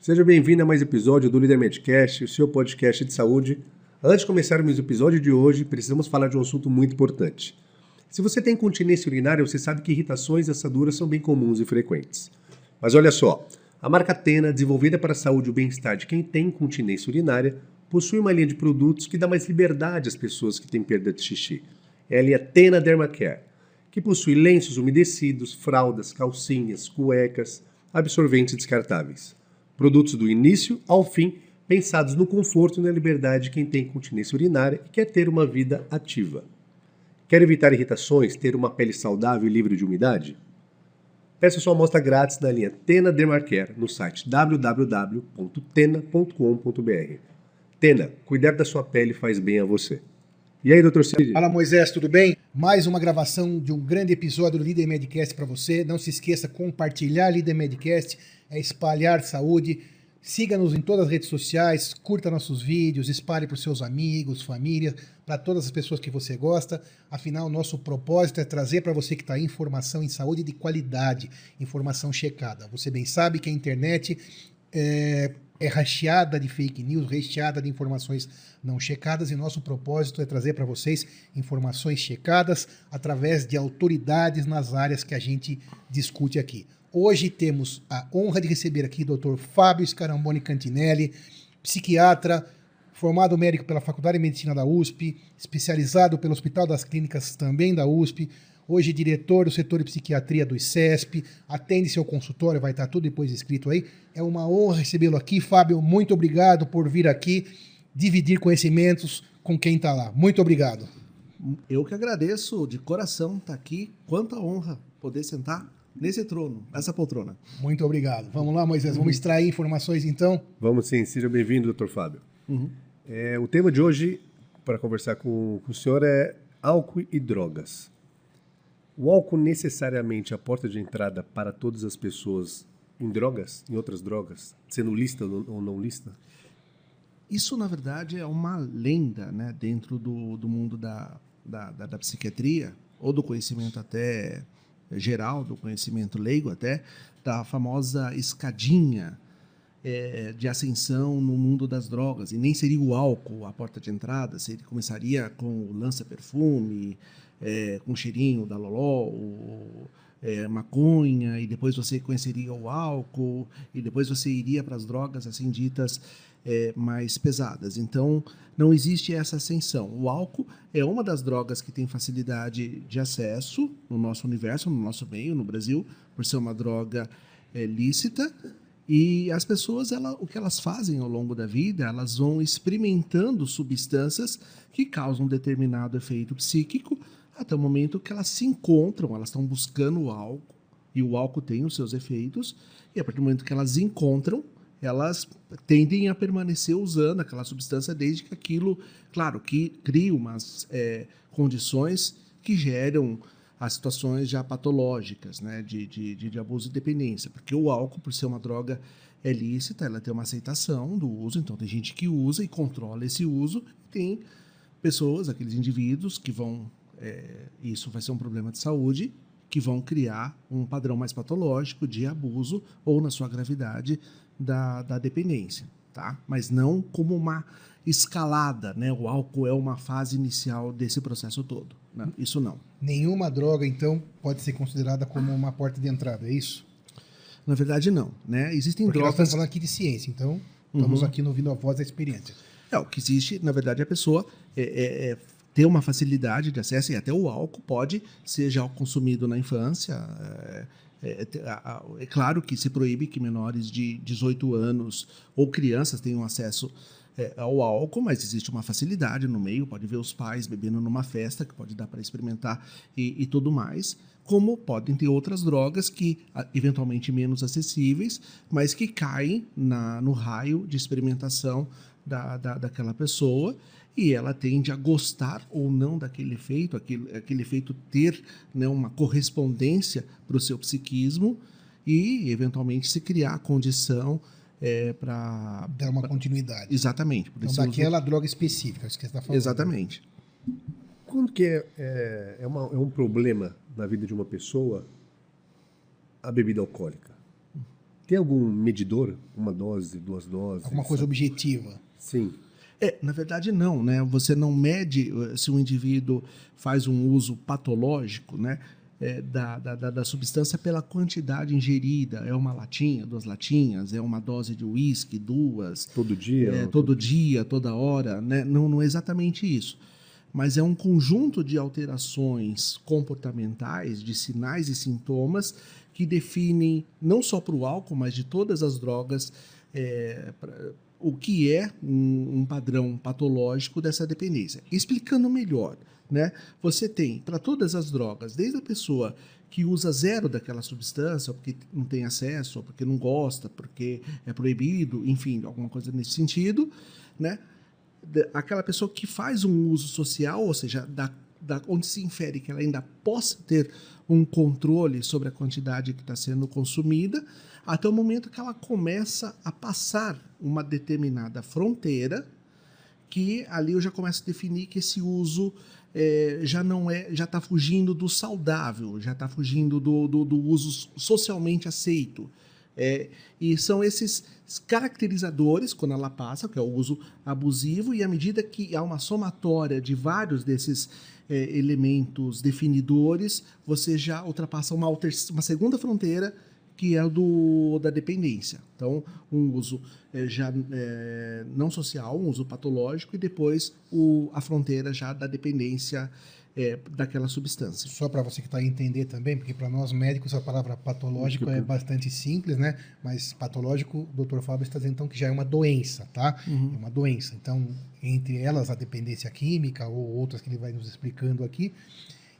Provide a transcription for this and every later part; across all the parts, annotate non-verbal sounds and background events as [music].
Seja bem-vindo a mais episódio do Líder Medcast, o seu podcast de saúde. Antes de começarmos o episódio de hoje, precisamos falar de um assunto muito importante. Se você tem continência urinária, você sabe que irritações e assaduras são bem comuns e frequentes. Mas olha só, a marca Tena, desenvolvida para a saúde e o bem-estar de quem tem continência urinária, possui uma linha de produtos que dá mais liberdade às pessoas que têm perda de xixi. É a linha Tena Dermacare, que possui lenços umedecidos, fraldas, calcinhas, cuecas, absorventes descartáveis. Produtos do início ao fim, pensados no conforto e na liberdade de quem tem continência urinária e quer ter uma vida ativa. Quer evitar irritações, ter uma pele saudável e livre de umidade? Peça sua amostra grátis na linha Tena Dermacare no site www.tena.com.br. Tena, cuidar da sua pele faz bem a você. E aí, doutor Cid? Fala, Moisés, tudo bem? Mais uma gravação de um grande episódio do Líder Medcast para você. Não se esqueça, compartilhar Líder Medcast é espalhar saúde. Siga-nos em todas as redes sociais, curta nossos vídeos, espalhe para os seus amigos, família, para todas as pessoas que você gosta. Afinal, nosso propósito é trazer para você que está aí informação em saúde de qualidade, informação checada. Você bem sabe que a internet é, é recheada de fake news, recheada de informações não checadas, e nosso propósito é trazer para vocês informações checadas através de autoridades nas áreas que a gente discute aqui. Hoje temos a honra de receber aqui o Dr. Fábio Scaramboni Cantinelli, psiquiatra, formado médico pela Faculdade de Medicina da USP, especializado pelo Hospital das Clínicas também da USP, hoje diretor do setor de psiquiatria do ICESP, atende seu consultório, vai estar tudo depois escrito aí. É uma honra recebê-lo aqui. Fábio, muito obrigado por vir aqui dividir conhecimentos com quem está lá. Muito obrigado. Eu que agradeço de coração estar aqui. Quanta honra poder sentar nesse trono, nessa poltrona. Muito obrigado. Vamos lá, Moisés, vamos extrair informações então? Vamos sim, seja bem-vindo, doutor Fábio. Uhum. É, o tema de hoje, para conversar com, com o senhor, é álcool e drogas. O álcool necessariamente é a porta de entrada para todas as pessoas em drogas, em outras drogas, sendo lista ou não lista? Isso, na verdade, é uma lenda né, dentro do, do mundo da, da, da, da psiquiatria, ou do conhecimento até geral, do conhecimento leigo até, da famosa escadinha é, de ascensão no mundo das drogas. E nem seria o álcool a porta de entrada, seria, começaria com o lança-perfume, é, com o cheirinho da loló, o, é, maconha, e depois você conheceria o álcool, e depois você iria para as drogas assim ditas é, mais pesadas. Então, não existe essa ascensão. O álcool é uma das drogas que tem facilidade de acesso no nosso universo, no nosso meio, no Brasil, por ser uma droga é, lícita. E as pessoas, ela, o que elas fazem ao longo da vida, elas vão experimentando substâncias que causam um determinado efeito psíquico, até o momento que elas se encontram, elas estão buscando o álcool, e o álcool tem os seus efeitos, e a partir do momento que elas encontram, elas tendem a permanecer usando aquela substância desde que aquilo, claro, que cria umas é, condições que geram as situações já patológicas, né, de, de, de, abuso e dependência, porque o álcool, por ser uma droga é lícita, ela tem uma aceitação do uso, então tem gente que usa e controla esse uso, e tem pessoas, aqueles indivíduos que vão, é, isso vai ser um problema de saúde, que vão criar um padrão mais patológico de abuso ou, na sua gravidade, da, da dependência, tá? Mas não como uma escalada, né? O álcool é uma fase inicial desse processo todo. Né? Isso não. Nenhuma droga, então, pode ser considerada como uma porta de entrada, é isso? Na verdade, não. Né? Existem Porque drogas. Nós estamos falando aqui de ciência, então estamos uhum. aqui no ouvindo a voz da experiência. É, o que existe, na verdade, é a pessoa é, é, é ter uma facilidade de acesso, e até o álcool pode ser já consumido na infância. É, é, é, claro que se proíbe que menores de 18 anos ou crianças tenham acesso é, ao álcool, mas existe uma facilidade no meio, pode ver os pais bebendo numa festa, que pode dar para experimentar e, e, tudo mais, como podem ter outras drogas que, eventualmente menos acessíveis, mas que caem na, no raio de experimentação da, da, daquela pessoa e ela tende a gostar ou não daquele efeito, aquele, aquele efeito ter né, uma correspondência para o seu psiquismo e, eventualmente, se criar a condição é, para... Dar uma pra, continuidade. Exatamente. Então, daquela uso... droga específica, isso que você está falando. Exatamente. Quando que é, é, é, uma, é um problema na vida de uma pessoa a bebida alcoólica? Tem algum medidor? Uma dose, duas doses? Alguma coisa sabe? objetiva. Sim. É, na verdade não, né? Você não mede eh, se um indivíduo faz um uso patológico, né? é, da, da, da, substância pela quantidade ingerida. É uma latinha, duas latinhas, é uma dose de uísque, duas. Todo dia? É, todo dia, toda hora. Né? Não, não é exatamente isso. Mas é um conjunto de alterações comportamentais, de sinais e sintomas que definem, não só para o álcool, mas de todas as drogas, é, pra, o que é um, um padrão patológico dessa dependência. Explicando melhor, né? Você tem para todas as drogas, desde a pessoa que usa zero daquela substância, porque não tem acesso, ou porque não gosta, porque é proibido, enfim, alguma coisa nesse sentido, né? Aquela pessoa que faz um uso social, ou seja, da, da, onde se infere que ela ainda possa ter um controle sobre a quantidade que está sendo consumida, até o momento que ela começa a passar uma determinada fronteira, que ali eu já começo a definir que esse uso é, já não é, já está fugindo do saudável, já está fugindo do, do, do, uso socialmente aceito. É, e são esses caracterizadores, quando ela passa, que é o uso abusivo, e à medida que há uma somatória de vários desses é, elementos definidores, você já ultrapassa uma, uma segunda fronteira que é do, da dependência. Então, um uso é, já é, não social, um uso patológico, e depois o, a fronteira já da dependência é, daquela substância. Só para você que está a entender também, porque para nós médicos a palavra patológico é bastante simples, né? Mas patológico, o Dr. Fábio está dizendo então que já é uma doença, tá? Uhum. É uma doença. Então, entre elas a dependência química ou outras que ele vai nos explicando aqui.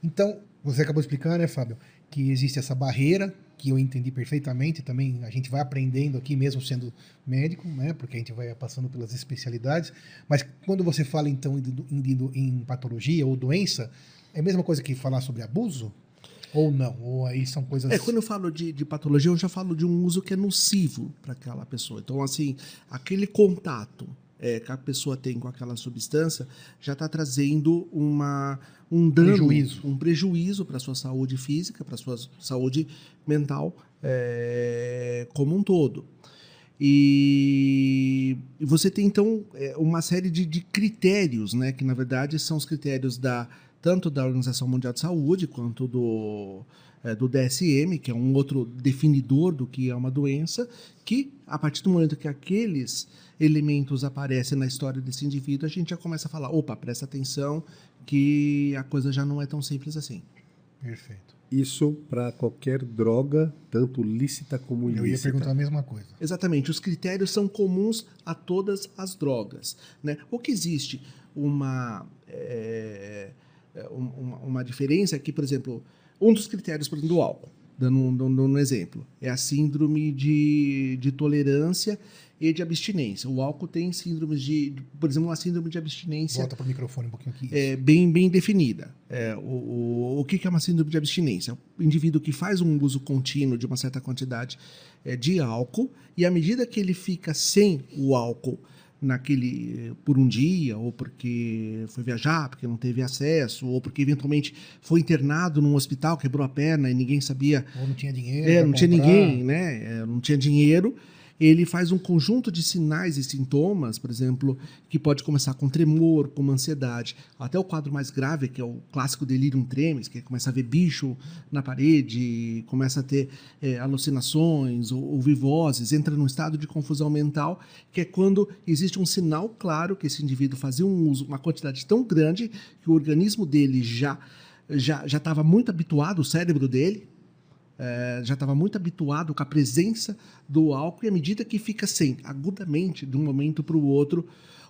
Então, você acabou de explicar, né, Fábio, que existe essa barreira que eu entendi perfeitamente também a gente vai aprendendo aqui mesmo sendo médico né porque a gente vai passando pelas especialidades mas quando você fala então em, em patologia ou doença é a mesma coisa que falar sobre abuso? Ou não? Ou aí são coisas é quando eu falo de, de patologia eu já falo de um uso que é nocivo para aquela pessoa. Então assim aquele contato é, que a pessoa tem com aquela substância já está trazendo uma, um dano, prejuízo. um prejuízo para a sua saúde física, para a sua saúde mental é, como um todo. E, você tem então é, uma série de, de, critérios, né, que na verdade são os critérios da tanto da Organização Mundial de Saúde quanto do, é, do DSM, que é um outro definidor do que é uma doença, que a partir do momento que aqueles elementos aparecem na história desse indivíduo, a gente já começa a falar: opa, presta atenção que a coisa já não é tão simples assim. Perfeito. Isso para qualquer droga, tanto lícita como ilícita. Eu ia perguntar a mesma coisa. Exatamente. Os critérios são comuns a todas as drogas. Né? O que existe uma, é, uma, uma diferença é que, por exemplo, um dos critérios por exemplo, do álcool, dando um, dando um exemplo, é a síndrome de, de tolerância e de abstinência. O álcool tem síndromes de, por exemplo, uma síndrome de abstinência. Volta para o microfone um pouquinho aqui. É, bem, bem definida. É, o, o, o que é uma síndrome de abstinência? O indivíduo que faz um uso contínuo de uma certa quantidade é, de álcool e à medida que ele fica sem o álcool naquele por um dia ou porque foi viajar porque não teve acesso ou porque eventualmente foi internado num hospital quebrou a perna e ninguém sabia ou não tinha dinheiro é, não tinha ninguém né? É, não tinha dinheiro ele faz um conjunto de sinais e sintomas, por exemplo, que pode começar com tremor, com ansiedade, até o quadro mais grave, que é o clássico delirium tremens, que começa a ver bicho na parede, começa a ter é, alucinações ou, ou vivozes, entra num estado de confusão mental, que é quando existe um sinal claro que esse indivíduo fazia um uso, uma quantidade tão grande que o organismo dele já já estava muito habituado, o cérebro dele, é, já estava muito habituado com a presença do álcool e à medida que fica sem, agudamente, de um momento para o outro,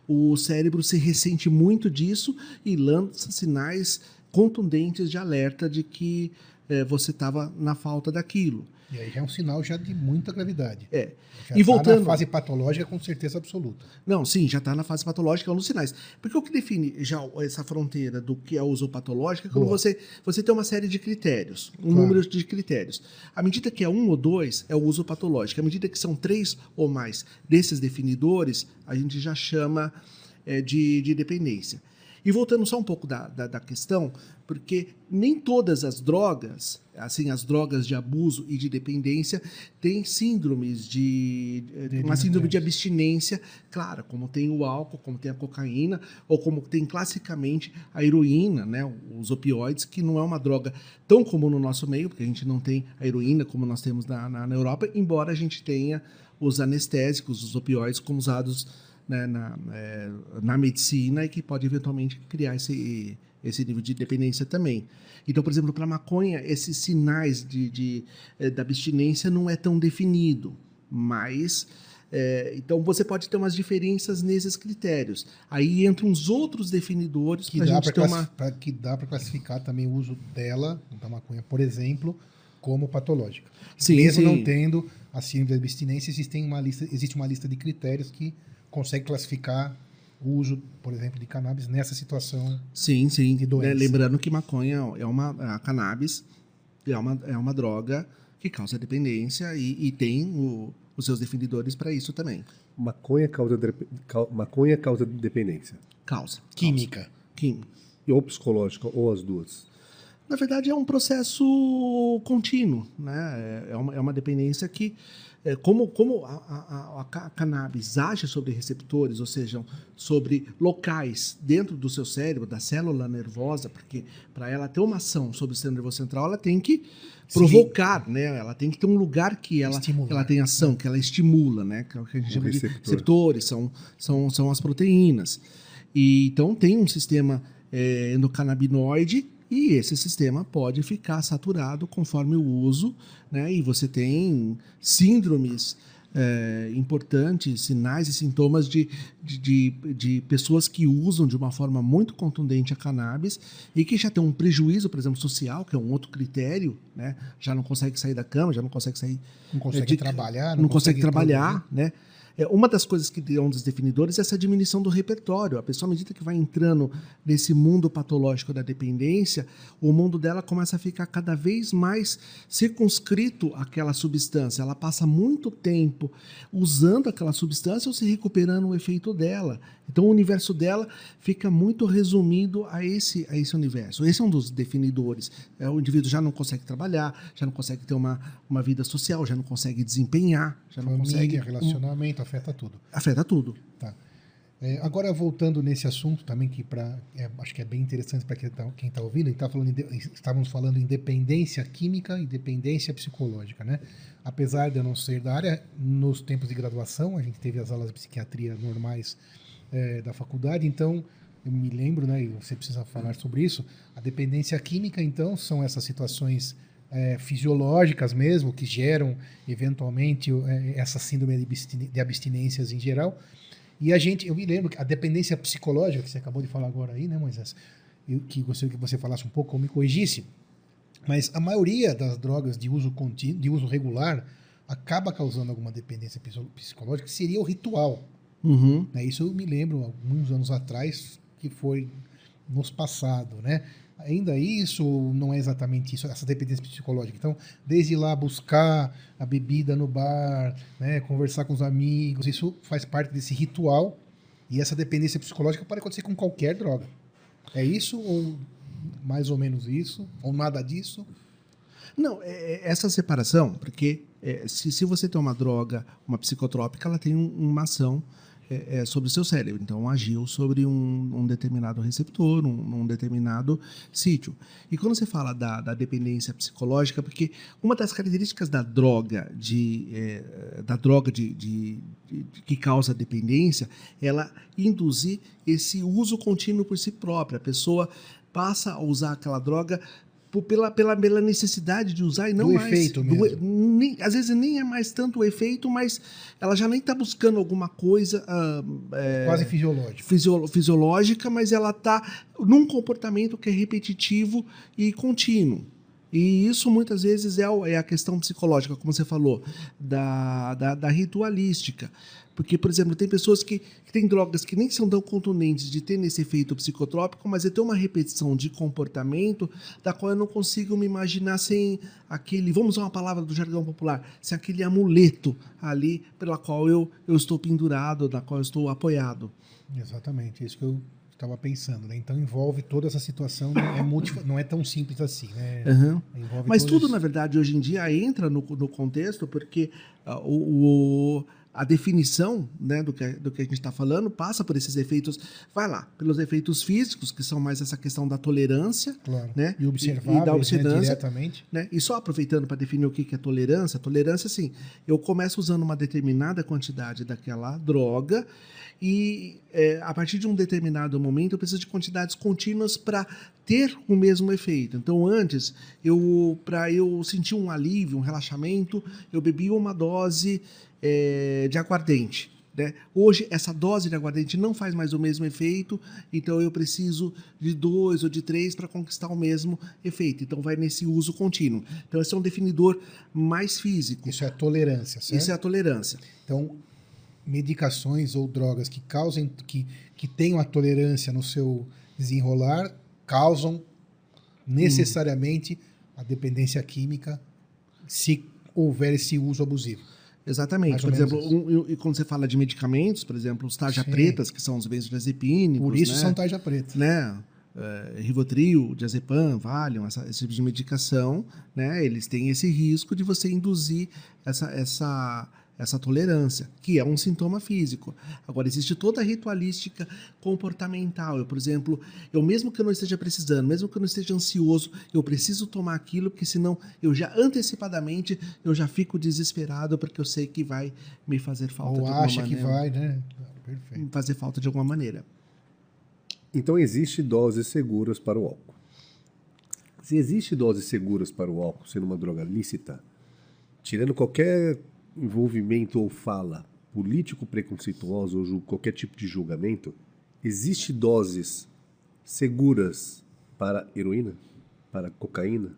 o cérebro se ressente muito disso e lança sinais contundentes de alerta de que é, você estava na falta daquilo. E aí já é um sinal já de muita gravidade. É. Já e tá voltando na fase patológica com certeza absoluta. Não, sim, já está na fase patológica, é um dos sinais. Porque o que define já essa fronteira do que é uso patológico é quando você, você tem uma série de critérios, um claro. número de critérios. À medida que é um ou dois, é o uso patológico. À medida que são três ou mais desses definidores, a gente já chama é, de, de dependência. E voltando só um pouco da, da, da questão, porque nem todas as drogas, assim, as drogas de abuso e de dependência, têm síndromes de. uma síndrome de abstinência, clara, como tem o álcool, como tem a cocaína, ou como tem classicamente a heroína, né, os opioides, que não é uma droga tão comum no nosso meio, porque a gente não tem a heroína como nós temos na, na, na Europa, embora a gente tenha os anestésicos, os opioides, como usados né, na, é, na medicina e que pode eventualmente criar esse, esse nível de dependência também. Então, por exemplo, para maconha, esses sinais de, de, é, da abstinência não é tão definido, mas é, então você pode ter umas diferenças nesses critérios. Aí entram uns outros definidores que dá para uma... que dá para classificar também o uso dela da maconha, por exemplo, como patológica. Sim, Mesmo sim. não tendo a síndrome da abstinência, existe uma lista, existe uma lista de critérios que consegue classificar o uso, por exemplo, de cannabis nessa situação sim, sim. de doença. É, lembrando que maconha é uma a cannabis é uma, é uma droga que causa dependência e, e tem o, os seus definidores para isso também. Maconha causa, de, maconha causa dependência? Causa. Química. Química. Ou psicológica, ou as duas? Na verdade, é um processo contínuo. Né? É, é uma, é uma dependência que é, como, como a, a, a, cannabis age sobre receptores, ou seja, sobre locais dentro do seu cérebro, da célula nervosa, porque para ela ter uma ação sobre o sistema nervoso central, ela tem que provocar, Sim. né? Ela tem que ter um lugar que ela, ela tem ação, que ela estimula, né? Que, é que a gente chama receptor. de receptores, são, são, são as proteínas. E, então tem um sistema é, endocannabinoide e esse sistema pode ficar saturado conforme o uso, né? E você tem síndromes é, importantes, sinais e sintomas de, de, de, pessoas que usam de uma forma muito contundente a cannabis e que já tem um prejuízo, por exemplo, social, que é um outro critério, né? Já não consegue sair da cama, já não consegue sair. Não consegue de, trabalhar, não, não consegue, consegue trabalhar, tudo, né? né? É, uma das coisas que é um dos definidores é essa diminuição do repertório. A pessoa, à medida que vai entrando nesse mundo patológico da dependência, o mundo dela começa a ficar cada vez mais circunscrito àquela substância. Ela passa muito tempo usando aquela substância ou se recuperando o efeito dela. Então, o universo dela fica muito resumido a esse, a esse universo. Esse é um dos definidores. É, o indivíduo já não consegue trabalhar, já não consegue ter uma, uma vida social, já não consegue desempenhar, já Família, não consegue. relacionamento, afeta tudo. Afeta tudo. Tá. É, agora, voltando nesse assunto também, que pra, é, acho que é bem interessante para quem está tá ouvindo, tá falando, estávamos falando em dependência química e dependência psicológica. Né? Apesar de eu não ser da área, nos tempos de graduação, a gente teve as aulas de psiquiatria normais é, da faculdade, então eu me lembro, né, e você precisa falar sobre isso, a dependência química, então, são essas situações é, fisiológicas mesmo, que geram, eventualmente, é, essa síndrome de abstinências em geral. E a gente, eu me lembro que a dependência psicológica, que você acabou de falar agora aí, né, Moisés? Eu, que gostaria que você falasse um pouco, ou me corrigisse, mas a maioria das drogas de uso contínuo, de uso regular, acaba causando alguma dependência psicológica, que seria o ritual. Uhum. Né, isso eu me lembro, alguns anos atrás, que foi nos passado, né? Ainda isso não é exatamente isso, essa dependência psicológica. Então, desde lá buscar a bebida no bar, né, conversar com os amigos, isso faz parte desse ritual. E essa dependência psicológica pode acontecer com qualquer droga. É isso ou mais ou menos isso? Ou nada disso? Não, é, é essa separação, porque é, se, se você tem uma droga, uma psicotrópica, ela tem um, uma ação é, é, sobre o seu cérebro. Então, agiu sobre um, um determinado receptor, um, um, determinado sítio. E quando você fala da, da, dependência psicológica, porque uma das características da droga, de, é, da droga de, de, de, que causa dependência, ela induzir esse uso contínuo por si própria. A pessoa passa a usar aquela droga pela, pela, pela necessidade de usar e não do mais. Efeito mesmo. Do, nem, às vezes nem é mais tanto o efeito, mas ela já nem está buscando alguma coisa. Uh, é, Quase fisiológica. Fisio, fisiológica, mas ela está num comportamento que é repetitivo e contínuo. E isso muitas vezes é, é a questão psicológica, como você falou, da, da, da ritualística. Porque, por exemplo, tem pessoas que, que têm drogas que nem são tão contundentes de ter esse efeito psicotrópico, mas é ter uma repetição de comportamento da qual eu não consigo me imaginar sem aquele, vamos usar uma palavra do jargão popular, sem aquele amuleto ali pela qual eu, eu estou pendurado, da qual eu estou apoiado. Exatamente, é isso que eu estava pensando, né? Então envolve toda essa situação, né? é não é tão simples assim, né? Uhum. Mas tudo, na verdade, hoje em dia entra no, no contexto, porque ah, o, o- a definição né, do, que, do que a gente está falando passa por esses efeitos, vai lá, pelos efeitos físicos, que são mais essa questão da tolerância, Claro. né? E observáveis, E- da né, obsedância. diretamente. né? E só aproveitando para definir o que que é tolerância, tolerância, assim, eu começo usando uma determinada quantidade daquela droga e é, a partir de um determinado momento eu preciso de quantidades contínuas para ter o mesmo efeito. Então, antes, eu para eu sentir um alívio, um relaxamento, eu bebia uma dose é, de aguardente. né? Hoje, essa dose de aguardente não faz mais o mesmo efeito, então eu preciso de dois ou de três para conquistar o mesmo efeito. Então, vai nesse uso contínuo. Então, esse é um definidor mais físico. Isso é a tolerância, certo? Isso é a tolerância. Então, medicações ou drogas que causem, que, que tenham a tolerância no seu desenrolar, causam necessariamente a dependência química se houver esse uso abusivo. Exatamente. Mais Por exemplo, um- e quando você fala de medicamentos, por exemplo, os tarja Sim. pretas, que são os benzodiazepínicos, Por isso né? são tarja preta. né? É, Rivotril, diazepam, Valium, essa, esse tipo de medicação, né? Eles têm esse risco de você induzir essa, essa, essa tolerância, que é um sintoma físico. Agora, existe toda a ritualística comportamental. Eu, por exemplo, eu mesmo que eu não esteja precisando, mesmo que eu não esteja ansioso, eu preciso tomar aquilo, porque senão eu já antecipadamente eu já fico desesperado porque eu sei que vai me fazer falta Ou de alguma acha que maneira. vai, né? Perfeito. me fazer falta de alguma maneira. Então existe doses seguras para o álcool. Se existe doses seguras para o álcool sendo uma droga lícita, tirando qualquer envolvimento ou fala político preconceituosa ou qualquer tipo de julgamento, existe doses seguras para heroína, para cocaína,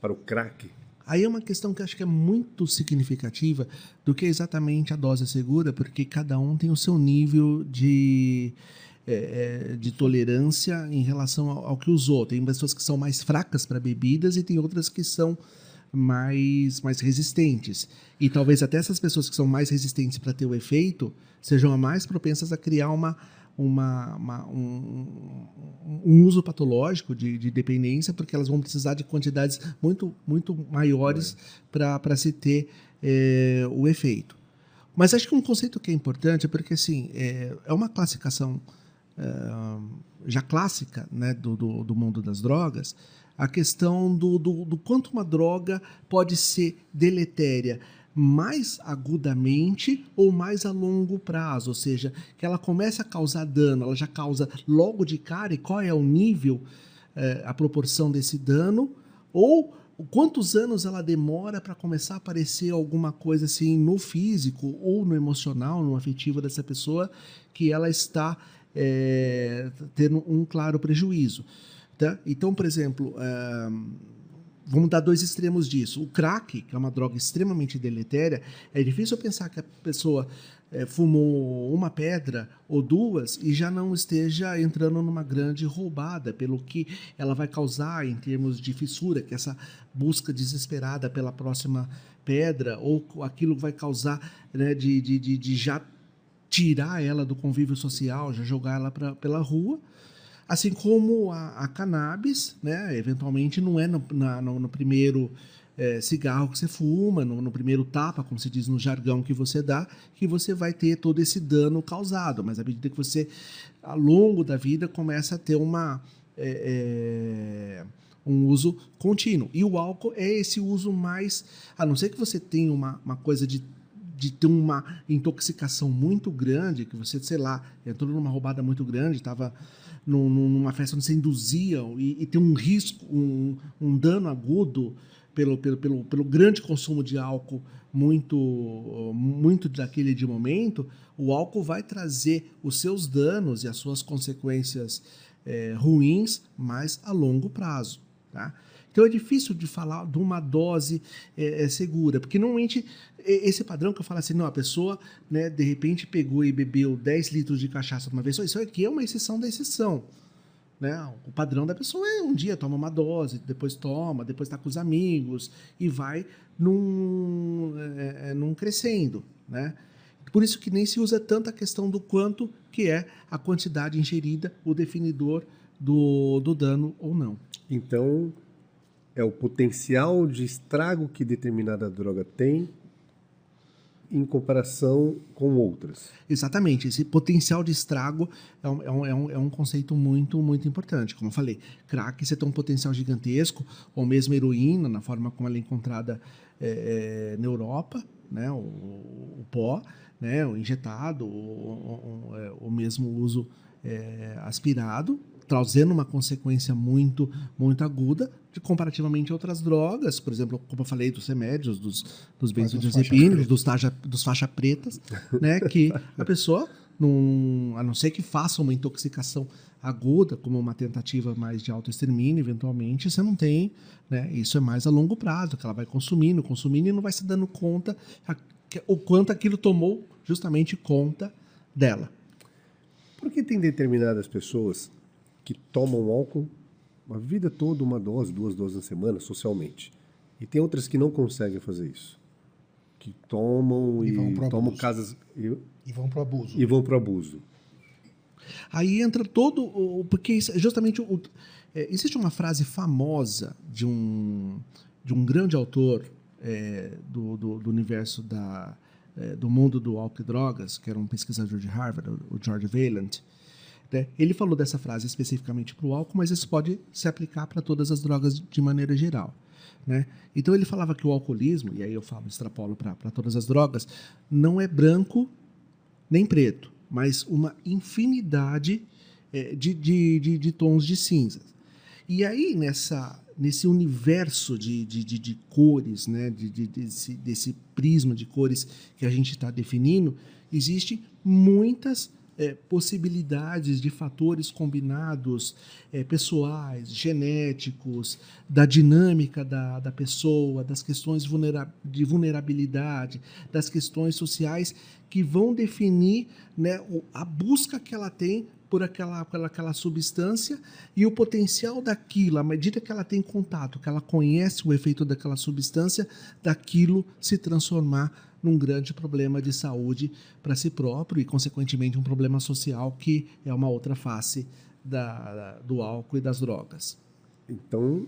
para o crack? Aí é uma questão que acho que é muito significativa do que exatamente a dose segura, porque cada um tem o seu nível de, é, é, de tolerância em relação ao, ao que usou. Tem pessoas que são mais fracas para bebidas e tem outras que são mais, mais resistentes. E talvez até essas pessoas que são mais resistentes para ter o efeito sejam mais propensas a criar uma, uma, uma- um, um uso patológico de, de dependência, porque elas vão precisar de quantidades muito, muito maiores para se ter eh, o efeito. Mas acho que um conceito que é importante é porque assim, é, é uma classificação eh, já clássica né, do, do, do mundo das drogas, a questão do, do, do quanto uma droga pode ser deletéria mais agudamente ou mais a longo prazo, ou seja, que ela começa a causar dano, ela já causa logo de cara e qual é o nível, eh, a proporção desse dano, ou quantos anos ela demora para começar a aparecer alguma coisa assim no físico ou no emocional, no afetivo dessa pessoa que ela está eh, tendo um claro prejuízo. Tá? Então, por exemplo, ah, vamos dar dois extremos disso. O crack, que é uma droga extremamente deletéria, é difícil pensar que a pessoa eh, fumou uma pedra ou duas e já não esteja entrando numa grande roubada, pelo que ela vai causar em termos de fissura, que essa busca desesperada pela próxima pedra, ou aquilo vai causar né, de, de, de, de já tirar ela do convívio social, já jogar ela pra, pela rua. Assim como a, a cannabis, né? Eventualmente não é no, na- no- no primeiro eh, cigarro que você fuma, no, no primeiro tapa, como se diz no jargão que você dá, que você vai ter todo esse dano causado. Mas à medida que você, ao longo da vida, começa a ter uma. eh, eh, um uso contínuo. E o álcool é esse uso mais. A não ser que você tenha uma, uma coisa de de ter uma intoxicação muito grande, que você, sei lá, entrou numa roubada muito grande, estava numa festa onde você induzia e, e tem um risco, um, um dano agudo pelo, pelo, pelo, pelo grande consumo de álcool muito, muito daquele de momento, o álcool vai trazer os seus danos e as suas consequências eh, ruins mais a longo prazo. Tá? Então é difícil de falar de uma dose é, é, segura, porque normalmente é, esse padrão que eu falo assim, não, a pessoa né, de repente pegou e bebeu 10 litros de cachaça uma vez só, isso aqui é uma exceção da exceção. Né? O padrão da pessoa é um dia toma uma dose, depois toma, depois está com os amigos e vai num, é, é, num crescendo. Né? Por isso que nem se usa tanta questão do quanto que é a quantidade ingerida, o definidor do, do dano ou não. Então, é o potencial de estrago que determinada droga tem em comparação com outras. Exatamente, esse potencial de estrago é um, é um, é um, é um conceito muito, muito importante. Como eu falei, crack você tem um potencial gigantesco, ou mesmo heroína, na forma como ela é encontrada é, é, na Europa, né, o, o, pó, né, o injetado, é, o mesmo uso é, aspirado, trazendo uma consequência muito, muito aguda de comparativamente a outras drogas, por exemplo, como eu falei dos remédios, dos, dos benzodiazepinos, dos, taxa, dos faixa pretas, [laughs] né, que a pessoa, num, a não ser que faça uma intoxicação aguda, como uma tentativa mais de autoextermínio, eventualmente, você não tem, né, isso é mais a longo prazo, que ela vai consumindo, consumindo e não vai se dando conta a, o quanto aquilo tomou justamente conta dela. Por que tem determinadas pessoas que tomam álcool a vida toda, uma dose, duas doses na semana, socialmente. E tem outras que não conseguem fazer isso. Que tomam e, e tomam casas. E, e vão para o abuso. E vão para o abuso. Aí entra todo. O, porque justamente. O, é, existe uma frase famosa de um, de um grande autor é, do, do, do, universo da, é, do mundo do álcool e drogas, que era um pesquisador de Harvard, o George Vaillant, né? Ele falou dessa frase especificamente para o álcool, mas isso pode se aplicar para todas as drogas de maneira geral. Né? Então ele falava que o alcoolismo, e aí eu falo, extrapolo para todas as drogas, não é branco nem preto, mas uma infinidade é, de, de, de, de, tons de cinza. E aí, nessa, nesse universo de, de, cores, né, de, de, desse, desse prisma de cores que a gente está definindo, existem muitas é, possibilidades de fatores combinados é, pessoais, genéticos, da dinâmica da, da pessoa, das questões vulnera de vulnerabilidade, das questões sociais que vão definir né, a busca que ela tem por aquela, por aquela substância e o potencial daquilo, à medida que ela tem contato, que ela conhece o efeito daquela substância, daquilo se transformar num grande problema de saúde para si próprio e, consequentemente, um problema social que é uma outra face da, da, do álcool e das drogas. Então,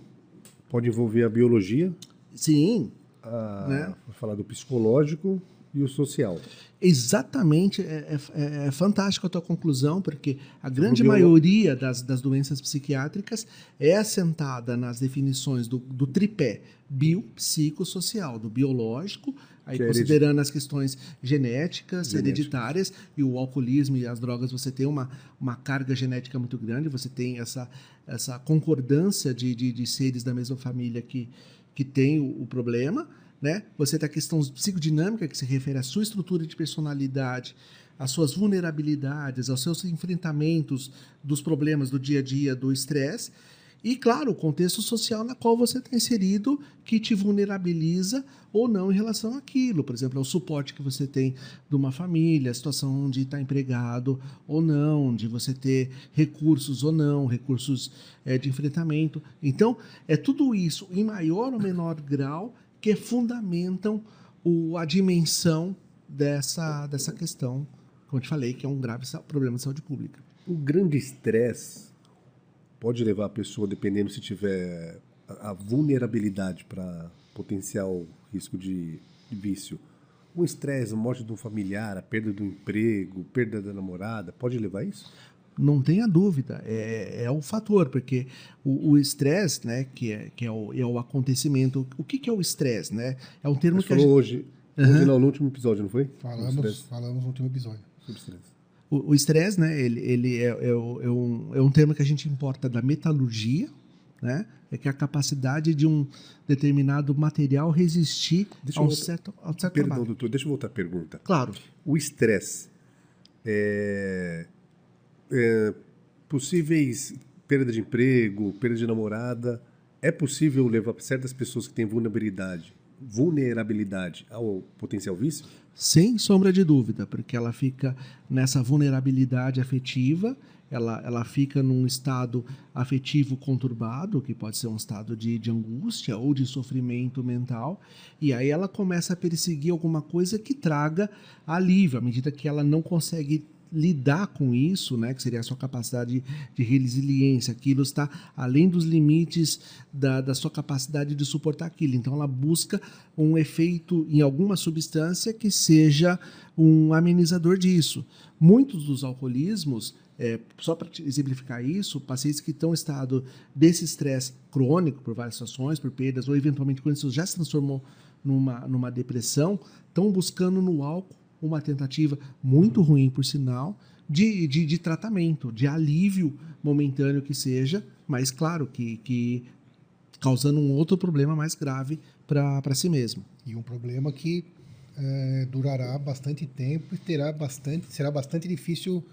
pode envolver a biologia? Sim. A, né? falar do psicológico e o social. Exatamente, é, é, é fantástica a tua conclusão, porque a grande maioria das, das doenças psiquiátricas é assentada nas definições do, do tripé biopsicossocial, do biológico, aí que é considerando é as questões genéticas, Genética. hereditárias, e o alcoolismo e as drogas, você tem uma, uma carga genética muito grande, você tem essa, essa concordância de, de, de seres da mesma família que, que tem o, o problema, né? Você tem a questão psicodinâmica, que se refere à sua estrutura de personalidade, às suas vulnerabilidades, aos seus enfrentamentos dos problemas do dia a dia, do estresse. E, claro, o contexto social na qual você está inserido que te vulnerabiliza ou não em relação àquilo. Por exemplo, é o suporte que você tem de uma família, a situação de estar tá empregado ou não, de você ter recursos ou não, recursos é, de enfrentamento. Então, é tudo isso, em maior ou menor grau, que fundamentam o, a dimensão dessa, dessa questão, como eu te falei, que é um grave problema de saúde pública. O grande estresse pode levar a pessoa, dependendo se tiver a vulnerabilidade para potencial risco de, de vício, um estresse, a morte de um familiar, a perda do emprego, perda da namorada, pode levar a isso? Não tenha dúvida, é, é o fator, porque o estresse, né, que, é, que é, o, é o acontecimento. O que, que é o estresse, né? É um termo Mas que falou gente... hoje, uhum. hoje não, no último episódio, não foi? Falamos, falamos no último episódio sobre estresse. O estresse, né, ele, ele é, é, é, um, é um termo que a gente importa da metalurgia, né? É que é a capacidade de um determinado material resistir deixa a um certo, a um certo Perdão, trabalho. doutor, deixa eu voltar à pergunta. Claro. O estresse é, é, possíveis perda de emprego, perda de namorada, é possível levar certas pessoas que têm vulnerabilidade, vulnerabilidade ao potencial vício? Sem sombra de dúvida, porque ela fica nessa vulnerabilidade afetiva ela, ela fica num estado afetivo conturbado, que pode ser um estado de, de angústia ou de sofrimento mental, e aí ela começa a perseguir alguma coisa que traga alívio, à medida que ela não consegue lidar com isso, né, que seria a sua capacidade de resiliência, aquilo está além dos limites da, da sua capacidade de suportar aquilo. Então, ela busca um efeito em alguma substância que seja um amenizador disso. Muitos dos alcoolismos, é, só para exemplificar isso, pacientes que estão em estado desse estresse crônico por várias situações, por perdas, ou eventualmente quando isso já se transformou numa, numa depressão, estão buscando no álcool uma tentativa muito ruim, por sinal, de, de, de tratamento, de alívio momentâneo que seja, mas claro que, que causando um outro problema mais grave para si mesmo. E um problema que é, durará bastante tempo e terá bastante, será bastante difícil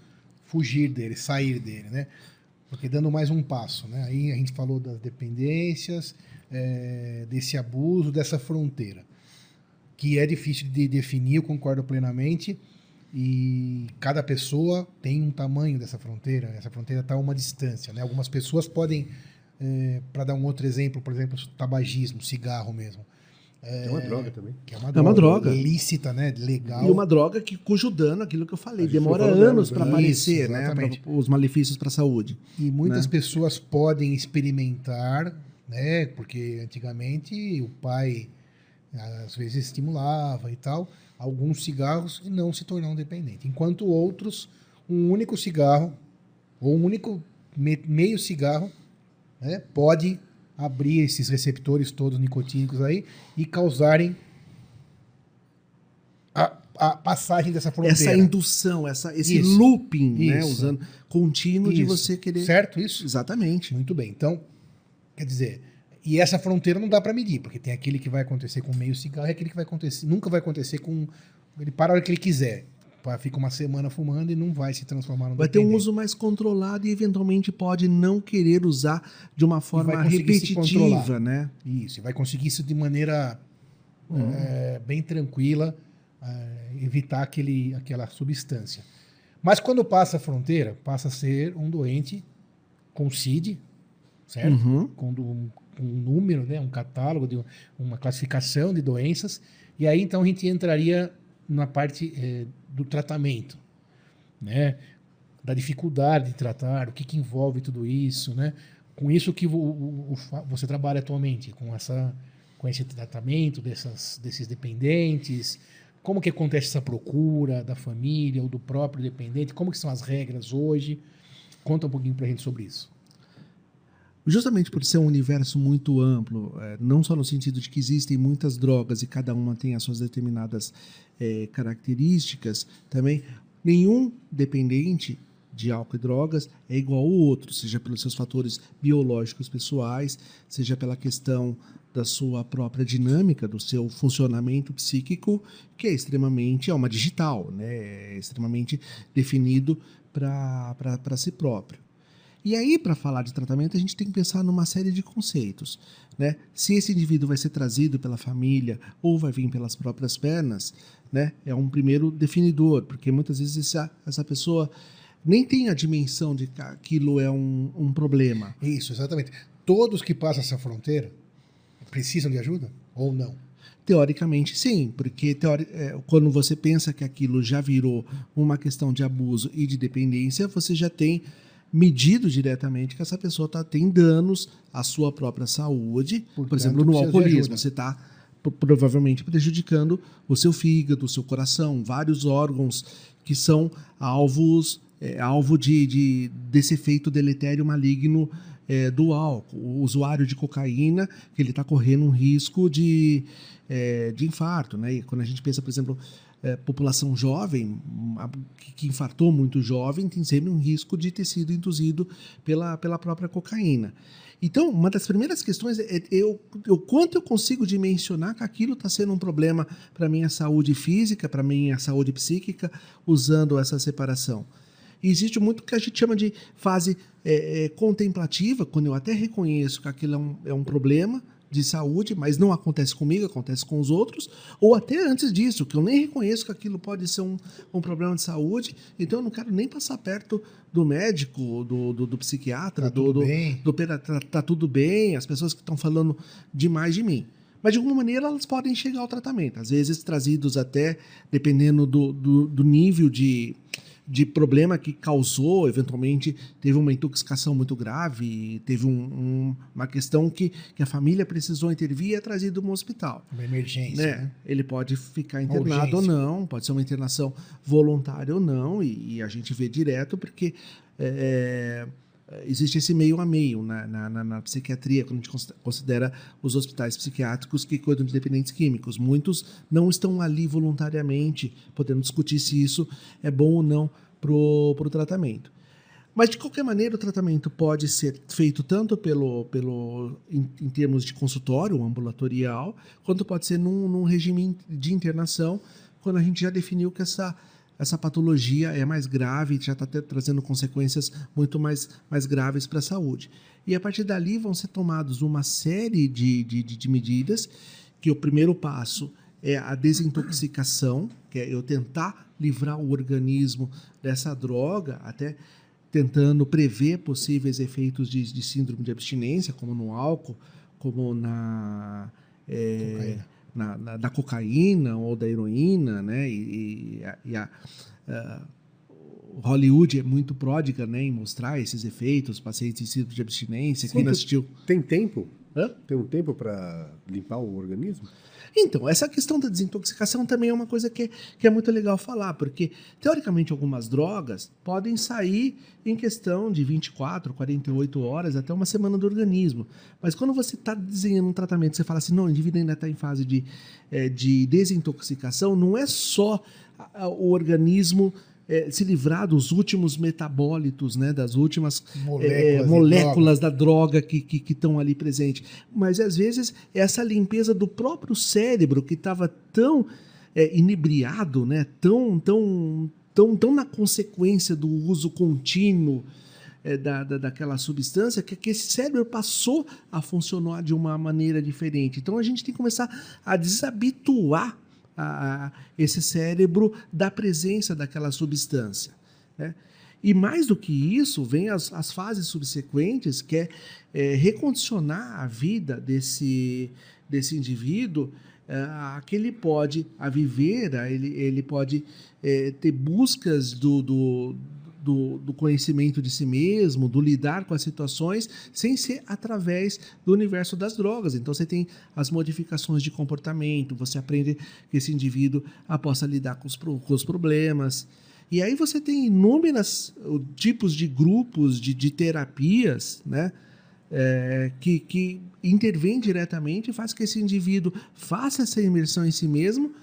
fugir dele, sair dele, né? Porque dando mais um passo, né? Aí a gente falou das dependências, é, desse abuso, dessa fronteira que é difícil de definir, eu concordo plenamente. E cada pessoa tem um tamanho dessa fronteira, essa fronteira está a uma distância. Né? Algumas pessoas podem, é, para dar um outro exemplo, por exemplo, tabagismo, cigarro mesmo. É, é uma droga também. Que é uma droga, é uma droga. lícita, né? Legal. E uma droga que, cujo dano, aquilo que eu falei, demora anos para aparecer, né? Pra, os malefícios para a saúde. E muitas né? pessoas podem experimentar, né? Porque antigamente o pai às vezes estimulava e tal, alguns cigarros e não se tornam dependentes. Enquanto outros, um único cigarro ou um único meio cigarro né, pode abrir esses receptores todos nicotínicos aí e causarem a, a passagem dessa fronteira. Essa indução, essa, esse isso, looping, né, isso, né, usando contínuo isso, de você querer. Certo isso? Exatamente. Muito bem. Então, quer dizer, e essa fronteira não dá para medir, porque tem aquele que vai acontecer com meio cigarro e aquele que vai acontecer, nunca vai acontecer com. Ele para a hora que ele quiser. Fica uma semana fumando e não vai se transformar no Vai ter um uso mais controlado e eventualmente pode não querer usar de uma forma repetitiva, né? Isso, vai conseguir isso de maneira uhum. é, bem tranquila, é, evitar aquele, aquela substância. Mas quando passa a fronteira, passa a ser um doente com CID, certo? Uhum. Com, um número, né, um catálogo, de uma classificação de doenças, e aí então a gente entraria na parte é, do tratamento, né, da dificuldade de tratar, o que, que envolve tudo isso, né, com isso que o, o, o, você trabalha atualmente, com essa com esse tratamento dessas, desses dependentes, como que acontece essa procura da família ou do próprio dependente, como que são as regras hoje, conta um pouquinho para a gente sobre isso justamente por ser um universo muito amplo, é, não só no sentido de que existem muitas drogas e cada uma tem as suas determinadas é, características, também nenhum dependente de álcool e drogas é igual ao outro, seja pelos seus fatores biológicos pessoais, seja pela questão da sua própria dinâmica, do seu funcionamento psíquico, que é extremamente, é uma digital, né? é extremamente definido para si próprio. E aí, para falar de tratamento, a gente tem que pensar numa série de conceitos. Né? Se esse indivíduo vai ser trazido pela família ou vai vir pelas próprias pernas, né? é um primeiro definidor, porque muitas vezes essa, essa pessoa nem tem a dimensão de que aquilo é um, um problema. Isso, exatamente. Todos que passam essa fronteira precisam de ajuda ou não? Teoricamente, sim, porque teori é, quando você pensa que aquilo já virou uma questão de abuso e de dependência, você já tem medido diretamente que essa pessoa tá, tem danos à sua própria saúde, Portanto, por exemplo, no alcoolismo. Você está provavelmente prejudicando o seu fígado, o seu coração, vários órgãos que são alvos é, alvo de, de, desse efeito deletério maligno é, do álcool. O usuário de cocaína, que ele está correndo um risco de, é, de infarto. Né? E quando a gente pensa, por exemplo, é, população jovem, que, infartou muito jovem, tem sempre um risco de ter sido induzido pela, pela própria cocaína. Então, uma das primeiras questões é eu, o quanto eu consigo dimensionar que aquilo está sendo um problema para minha saúde física, para minha saúde psíquica, usando essa separação. E existe muito que a gente chama de fase é, é, contemplativa, quando eu até reconheço que aquilo é um, é um problema, de saúde, mas não acontece comigo, acontece com os outros, ou até antes disso, que eu nem reconheço que aquilo pode ser um, um problema de saúde, então eu não quero nem passar perto do médico, do, do, do psiquiatra, Tá do, do, do tá, tá tudo bem, as pessoas que estão falando demais de mim. Mas de alguma maneira elas podem chegar ao tratamento, às vezes trazidos até, dependendo do, do, do nível de, de problema que causou, eventualmente teve uma intoxicação muito grave, teve um- um- uma questão que, que a família precisou intervir e é trazido para um hospital. Uma emergência. Né? né? Ele pode ficar internado ou não, pode ser uma internação voluntária ou não, e, e a gente vê direto porque é, é, existe esse meio a meio na, na, na- na psiquiatria, quando a gente cons- considera os hospitais psiquiátricos que cuidam de dependentes químicos. Muitos não estão ali voluntariamente, podendo discutir se isso é bom ou não para o tratamento. Mas, de qualquer maneira, o tratamento pode ser feito tanto pelo, pelo em, em termos de consultório ambulatorial, quanto pode ser num, num regime de internação, quando a gente já definiu que essa, essa patologia é mais grave já está trazendo consequências muito mais, mais graves para a saúde. E a partir dali vão ser tomados uma série de, de, de- de medidas, que o primeiro passo é a desintoxicação, que é eu tentar livrar o organismo dessa droga, até tentando prever possíveis efeitos de, de síndrome de abstinência, como no álcool, como na, é, Cocaína. Na, na- da cocaína ou da heroína, né? E, e a, e a- a- o Hollywood é muito pródiga né, em mostrar esses efeitos, pacientes em síndrome de abstinência, quem Sim, não assistiu. Tem tempo? Hã? Tem um tempo para limpar o organismo? Então, essa questão da desintoxicação também é uma coisa que, que é muito legal falar, porque, teoricamente, algumas drogas podem sair em questão de 24, 48 horas, até uma semana do organismo. Mas quando você está desenhando um tratamento, você fala assim, não, o indivíduo ainda está em fase de, eh, de desintoxicação, não é só o organismo eh, se livrar dos últimos metabólitos, né, das últimas Moléculas é, moléculas da droga que estão que, estão ali presentes. Mas às vezes essa limpeza do próprio cérebro que estava tão é, inebriado, né? tão, tão, tão, tão na consequência do uso contínuo é, da, da, daquela substância, que, que esse cérebro passou a funcionar de uma maneira diferente. Então a gente tem que começar a desabituar a- a- esse cérebro da presença daquela substância. Né? E mais do que isso, vem as, as fases subsequentes, que é, é, recondicionar a vida desse, desse indivíduo é, a que ele pode a viver, a ele, ele pode é, ter buscas do, do, do, do conhecimento de si mesmo, do lidar com as situações, sem ser através do universo das drogas. Então você tem as modificações de comportamento, você aprende que esse indivíduo possa lidar com os, com os problemas. E aí você tem inúmeros uh, tipos de grupos de, de terapias, né? é, que, que intervém diretamente e faz que esse indivíduo faça essa imersão em si mesmo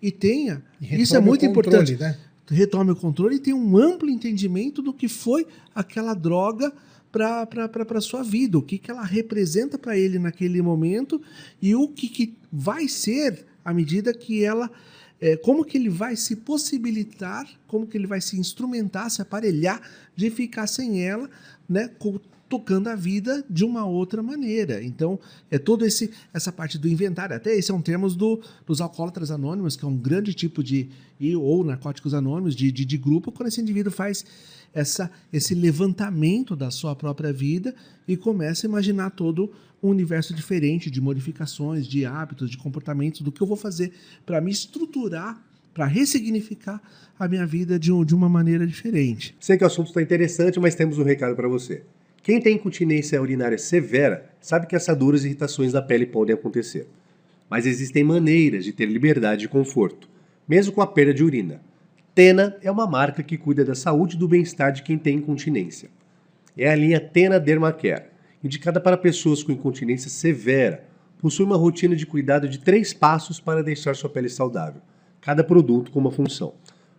e tenha. E isso é muito controle, importante Né? Retome o controle e tenha um amplo entendimento do que foi aquela droga para a sua vida, o que, que ela representa para ele naquele momento e o que, que vai ser à medida que ela. é, como que ele vai se possibilitar, como que ele vai se instrumentar, se aparelhar de ficar sem ela, né, tocando a vida de uma outra maneira. Então, é toda esse essa parte do inventário. Até esse é um termo do, dos alcoólatras anônimos, que é um grande tipo de e, ou narcóticos anônimos de, de, de grupo, quando esse indivíduo faz essa, esse levantamento da sua própria vida e começa a imaginar todo um universo diferente de modificações, de hábitos, de comportamentos, do que eu vou fazer para me estruturar, para ressignificar a minha vida de, um- de uma maneira diferente. Sei que o assunto está interessante, mas temos um recado para você. Quem tem incontinência urinária severa sabe que assaduras e irritações da pele podem acontecer. Mas existem maneiras de ter liberdade e conforto, mesmo com a perda de urina. Tena é uma marca que cuida da saúde e do bem-estar de quem tem incontinência. É a linha Tena Dermacare, indicada para pessoas com incontinência severa. Possui uma rotina de cuidado de três passos para deixar sua pele saudável, cada produto com uma função.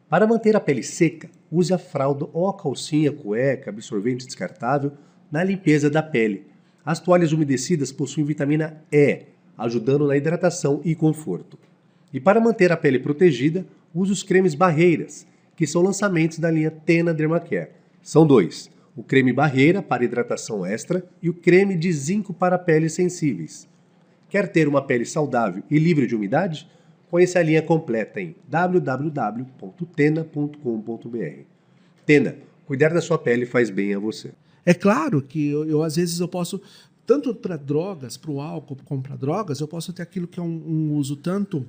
Para manter a pele seca, use a fralda ou a calcinha, cueca, absorvente descartável na limpeza da pele. As toalhas umedecidas possuem vitamina E, ajudando na hidratação e conforto. E para manter a pele protegida, use os cremes barreiras, que são lançamentos da linha Tena Dermacare. São dois: o creme barreira para hidratação extra e o creme de zinco para peles sensíveis. Quer ter uma pele saudável e livre de umidade? Conheça a linha completa em www.tena.com.br. Tena, cuidar da sua pele faz bem a você. É claro que eu, eu às vezes eu posso tanto para drogas, para o álcool como para drogas, eu posso ter aquilo que é um, um uso tanto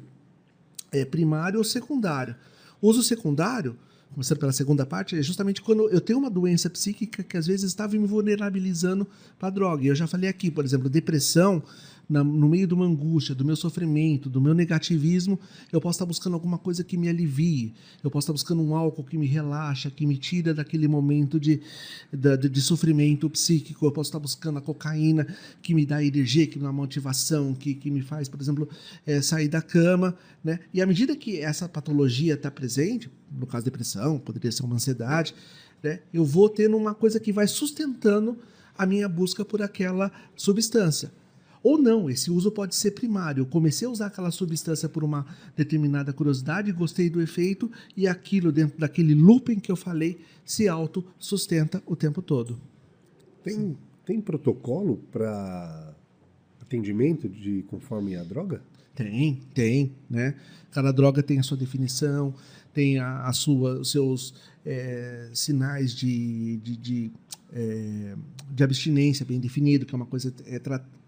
é, primário ou secundário. O uso secundário, começando pela segunda parte, é justamente quando eu tenho uma doença psíquica que às vezes estava me vulnerabilizando para droga. E eu já falei aqui, por exemplo, depressão na, no meio de uma angústia, do meu sofrimento, do meu negativismo, eu posso estar buscando alguma coisa que me alivie, eu posso estar buscando um álcool que me relaxa, que me tira daquele momento de, de, de sofrimento psíquico, eu posso estar buscando a cocaína que me dá energia, que me dá motivação, que, que me faz, por exemplo, é, sair da cama. Né? E à medida que essa patologia está presente, no caso depressão, poderia ser uma ansiedade, né? eu vou tendo uma coisa que vai sustentando a minha busca por aquela substância. Ou não, esse uso pode ser primário. Eu comecei a usar aquela substância por uma determinada curiosidade, gostei do efeito e aquilo dentro daquele looping que eu falei se auto-sustenta o tempo todo. Tem, tem protocolo para atendimento de conforme a droga? Tem, tem, né? Cada droga tem a sua definição, tem a, a sua, os seus é, sinais de, de, de, é, de, abstinência bem definido, que é uma coisa é,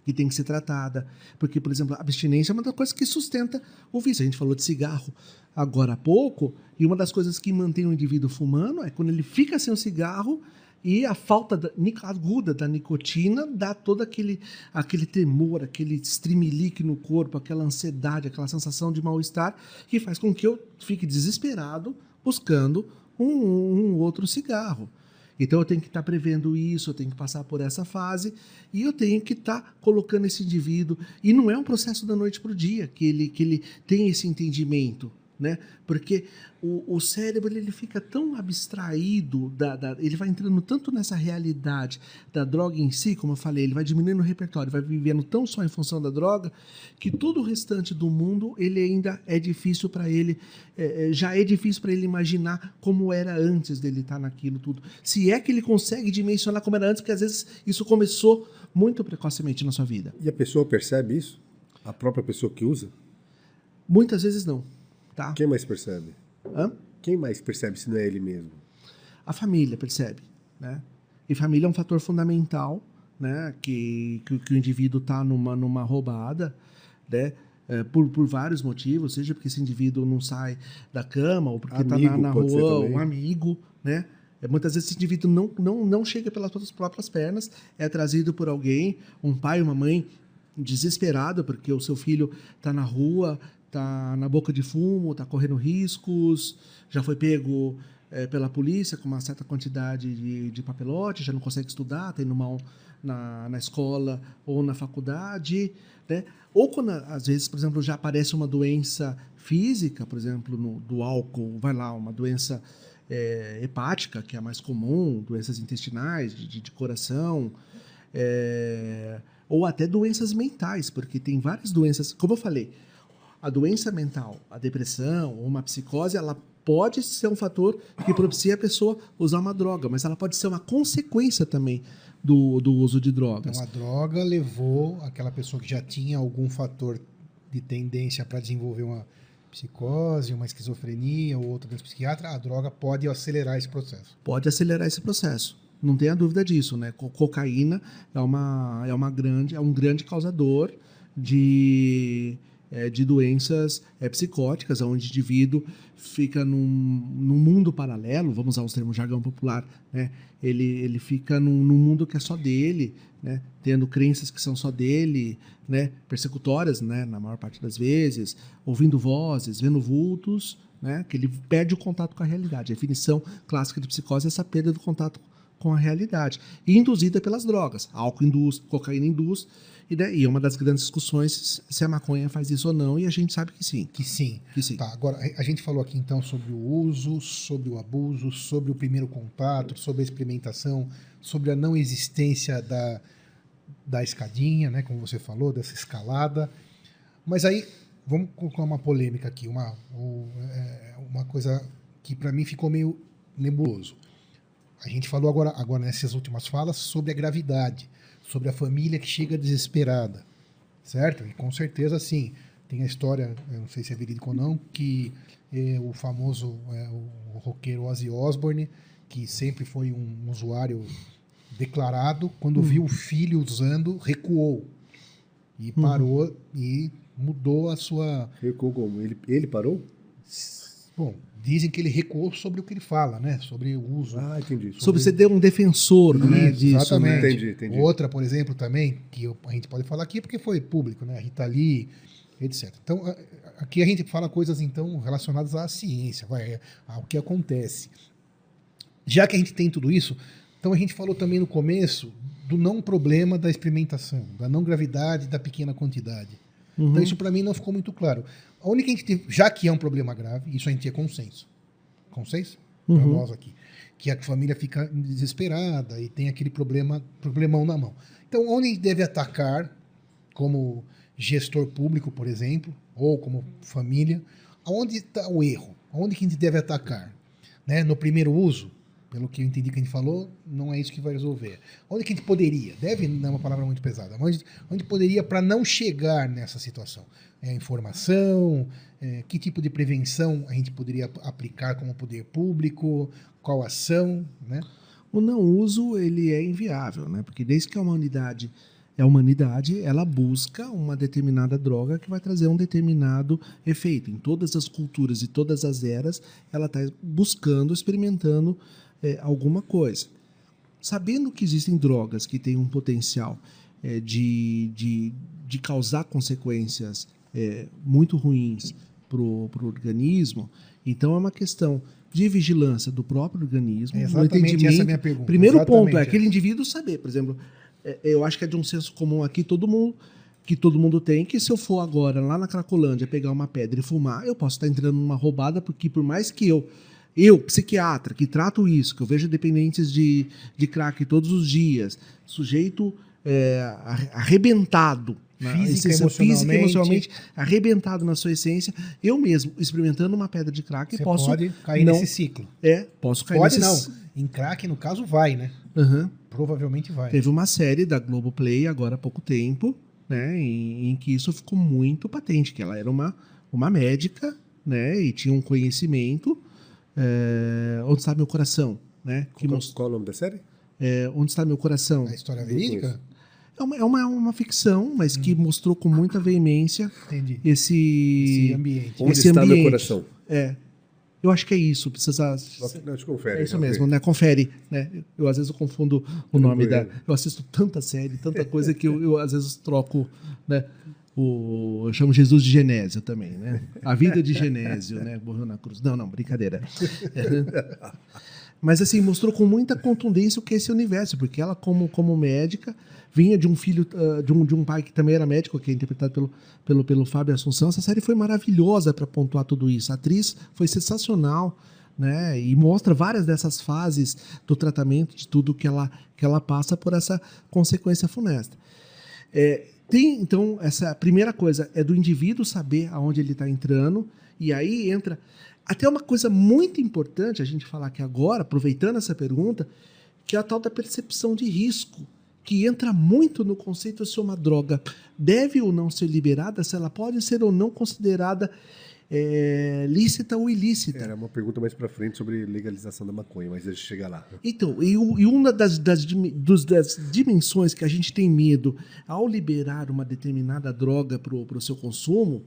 que tem que ser tratada. Porque, por exemplo, a abstinência é uma das coisas que sustenta o vício. A gente falou de cigarro agora há pouco, e uma das coisas que mantém o indivíduo fumando é quando ele fica sem o cigarro e a falta da, aguda da nicotina dá todo aquele, aquele temor, aquele streamilique no corpo, aquela ansiedade, aquela sensação de mal-estar, que faz com que eu fique desesperado buscando um, um outro cigarro. Então eu tenho que estar tá prevendo isso, eu tenho que passar por essa fase e eu tenho que estar tá colocando esse indivíduo. E não é um processo da noite para o dia que ele, que ele tem esse entendimento né? Porque o, o cérebro ele fica tão abstraído, da, da, ele vai entrando tanto nessa realidade da droga em si, como eu falei, ele vai diminuindo o repertório, vai vivendo tão só em função da droga, que todo o restante do mundo ele ainda é difícil para ele, é, é, já é difícil para ele imaginar como era antes dele estar tá naquilo tudo. Se é que ele consegue dimensionar como era antes, porque às vezes isso começou muito precocemente na sua vida. E a pessoa percebe isso? A própria pessoa que usa? Muitas vezes não. Tá? Quem mais percebe? Hã? Quem mais percebe se não é ele mesmo? A família percebe, né? E família é um fator fundamental, né? Que, que, que o indivíduo está numa, numa roubada, né? É, por, por vários motivos, seja porque esse indivíduo não sai da cama, ou porque está na, na rua, um amigo, né? É, muitas vezes esse indivíduo não, não, não chega pelas suas próprias pernas, é trazido por alguém, um pai, uma mãe desesperado porque o seu filho está na rua, está na boca de fumo, está correndo riscos, já foi pego é, pela polícia com uma certa quantidade de, de papelote, já não consegue estudar, está indo mal na, na escola ou na faculdade. Né? Ou quando, às vezes, por exemplo, já aparece uma doença física, por exemplo, no, do álcool, vai lá, uma doença é, hepática, que é a mais comum, doenças intestinais, de, de coração, é, ou até doenças mentais, porque tem várias doenças, como eu falei, a doença mental, a depressão ou uma psicose, ela pode ser um fator que propicia a pessoa usar uma droga, mas ela pode ser uma consequência também do, do uso de drogas. Então, a droga levou aquela pessoa que já tinha algum fator de tendência para desenvolver uma psicose, uma esquizofrenia ou outra doença psiquiatra, a droga pode acelerar esse processo. Pode acelerar esse processo. Não tenha dúvida disso, né? Cocaína é uma é uma grande é um grande causador de é, de doenças é, psicóticas, onde o indivíduo fica num, num, mundo paralelo, vamos usar os termos jargão popular, né? ele, ele fica num, num, mundo que é só dele, né? tendo crenças que são só dele, né? persecutórias né? na maior parte das vezes, ouvindo vozes, vendo vultos, né? que ele perde o contato com a realidade. A definição clássica de psicose é essa perda do contato com a realidade, induzida pelas drogas. Álcool induz, cocaína induz, e, daí, é uma das grandes discussões se a maconha faz isso ou não, e a gente sabe que sim. Que sim. Que sim. Tá, agora, a gente falou aqui então sobre o uso, sobre o abuso, sobre o primeiro contato, sobre a experimentação, sobre a não existência da, da escadinha, né, como você falou, dessa escalada. Mas aí, vamos colocar uma polêmica aqui, uma, é, uma coisa que para mim ficou meio nebuloso. A gente falou agora, agora nessas últimas falas sobre a gravidade sobre a família que chega desesperada. certo? E com certeza, sim. Tem a história, eu não sei se é verídico ou não, que é, o famoso é, o roqueiro Ozzy Osbourne, que sempre foi um usuário declarado, quando viu o filho usando, recuou. E parou e mudou a sua. Recuou como? Ele, ele parou? Bom, dizem que ele recuou sobre o que ele fala, né? Sobre o uso. Ah, entendi. Sobre ser um defensor né, Isso, disso. Exatamente. Né? Entendi, entendi. Outra, por exemplo, também, que eu- a gente pode falar aqui porque foi público, né? A Rita Lee, etc. Então, aqui a gente fala coisas, então, relacionadas à ciência, vai, ao que acontece. Já que a gente tem tudo isso, então a gente falou também no começo do não problema da experimentação, da não gravidade da pequena quantidade. Uhum. Então, isso para mim não ficou muito claro. A única que teve, já que é um problema grave, isso a gente tinha consenso. Consenso? Para Uhum. nós aqui. Que a família fica desesperada e tem aquele problema, problemão na mão. Então, onde a gente deve atacar, como gestor público, por exemplo, ou como família, aonde está o erro? Onde que a gente deve atacar? Né? No primeiro uso, pelo que eu entendi que a gente falou, não é isso que vai resolver. Onde que a gente poderia? Deve não é uma palavra muito pesada. Onde, onde poderia para não chegar nessa situação? É informação? É, que tipo de prevenção a gente poderia ap- aplicar como poder público? Qual ação? Né? O não uso ele é inviável, né? Porque desde que a humanidade é a humanidade, ela busca uma determinada droga que vai trazer um determinado efeito. Em todas as culturas e todas as eras, ela está buscando, experimentando é, alguma coisa. Sabendo que existem drogas que têm um potencial é, de, de, de causar consequências é, muito ruins para o organismo, então é uma questão de vigilância do próprio organismo, É exatamente essa a minha pergunta. Primeiro Exatamente ponto é essa. aquele indivíduo saber, por exemplo, é, eu acho que é de um senso comum aqui todo mundo que todo mundo tem que se eu for agora lá na Cracolândia pegar uma pedra e fumar, eu posso estar entrando numa roubada porque por mais que eu eu, psiquiatra, que trato isso, que eu vejo dependentes de, de crack todos os dias, sujeito é, arre- arrebentado, na Física, essência física, emocionalmente. emocionalmente, arrebentado na sua essência, eu mesmo, experimentando uma pedra de crack, Você posso pode cair não, nesse ciclo. É, posso cair Pode nesses- não. Em crack, no caso, vai, né? Aham. Provavelmente vai. Teve uma série da Globoplay agora há pouco tempo, né, em, em que isso ficou muito patente, que ela era uma, uma médica, né, e tinha um conhecimento. É, onde está meu coração, né? Que Qual, qual é o nome da série? é, onde está meu coração? A história verídica? É uma, é uma, uma ficção, mas que mostrou com muita veemência Entendi. esse, Esse ambiente. Onde esse está meu ambiente. coração? É. Eu acho que é isso. Precisa. Não, te confere. É isso ok. mesmo, né? Confere, né? Eu às vezes eu confundo o nome da. Eu assisto tanta série, tanta coisa que eu, eu, às vezes troco, né? O, eu chamo Jesus de Genésio também, né? A vida de Genésio, né? Morreu na cruz. Não, não, brincadeira. Mas assim, mostrou com muita contundência o que é esse universo, porque ela, como, como médica, vinha de um filho, ah, de, um, de um pai que também era médico, que é interpretado pelo, pelo, pelo Fábio Assunção. Essa série foi maravilhosa para pontuar tudo isso. A atriz foi sensacional, né? E mostra várias dessas fases do tratamento, de tudo que ela, que ela passa por essa consequência funesta. É, tem, então, essa primeira coisa é do indivíduo saber aonde ele está entrando, e aí entra. Até uma coisa muito importante a gente falar aqui agora, aproveitando essa pergunta, que é a tal da percepção de risco, que entra muito no conceito se uma droga deve ou não ser liberada, se ela pode ser ou não considerada é, lícita ou ilícita. Era uma pergunta mais pra frente sobre legalização da maconha, mas deixa eu chegar lá. Então, e, e uma das, das, dos- das dimensões que a gente tem medo ao liberar uma determinada droga para o seu consumo,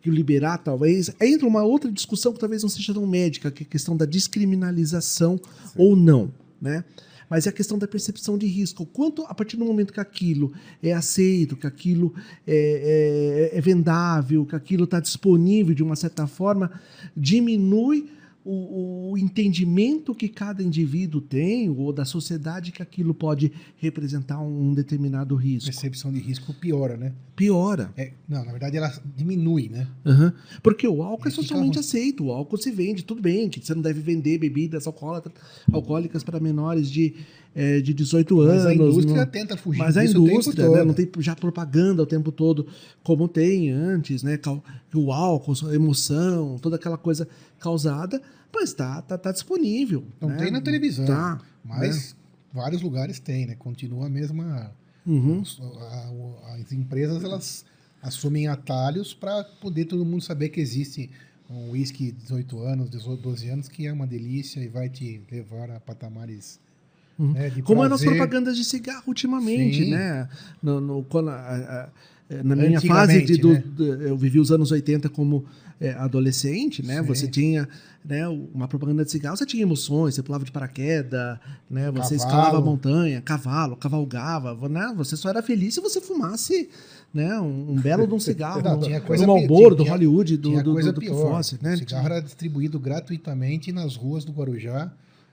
que o liberar talvez, entra uma outra discussão que talvez não seja tão médica, que é a questão da descriminalização ou não, né? Mas é a questão da percepção de risco. O Quanto, a partir do momento que aquilo é aceito, que aquilo é, é- é vendável, que aquilo está disponível de uma certa forma, diminui o, o entendimento que cada indivíduo tem, ou da sociedade, que aquilo pode representar um determinado risco. Percepção de risco piora, né? Piora. É, não, na verdade ela diminui, né? Aham. Porque o álcool é fica socialmente aceito, o álcool se vende, tudo bem, que você não deve vender bebidas alcoólatras- alcoólicas para menores de, eh, de 18 anos. Mas a indústria não- tenta fugir Mas a indústria, né, não tem já propaganda o tempo todo, como tem antes, né? O álcool, a emoção, toda aquela coisa causada, mas tá, tá, tá disponível. Não né? tem na televisão, Tá. mas vários lugares tem, né? Continua a mesma... Uhum. as empresas, elas assumem atalhos para poder todo mundo saber que existe um whisky de 18 anos, 18, 12 anos, que é uma delícia e vai te levar a patamares Uhum. né, Como é nas prazer. propagandas de cigarro ultimamente, Sim. né? No, no- quando a- a- na minha fase de, do- né? do- eu vivi os anos 80 como é, adolescente, né? Sim. Você tinha né, uma propaganda de cigarro, você tinha emoções, você pulava de paraquedas, né? Você Cavalo. escalava a montanha, cavalo, cavalgava, né? Você só era feliz se você fumasse né, um, um belo de um cigarro, [laughs] Não, tinha do coisa pi- Marlboro, do Hollywood, do, Tinha do, coisa do, do pior. Fosse, né? O cigarro era distribuído gratuitamente nas ruas do Guarujá.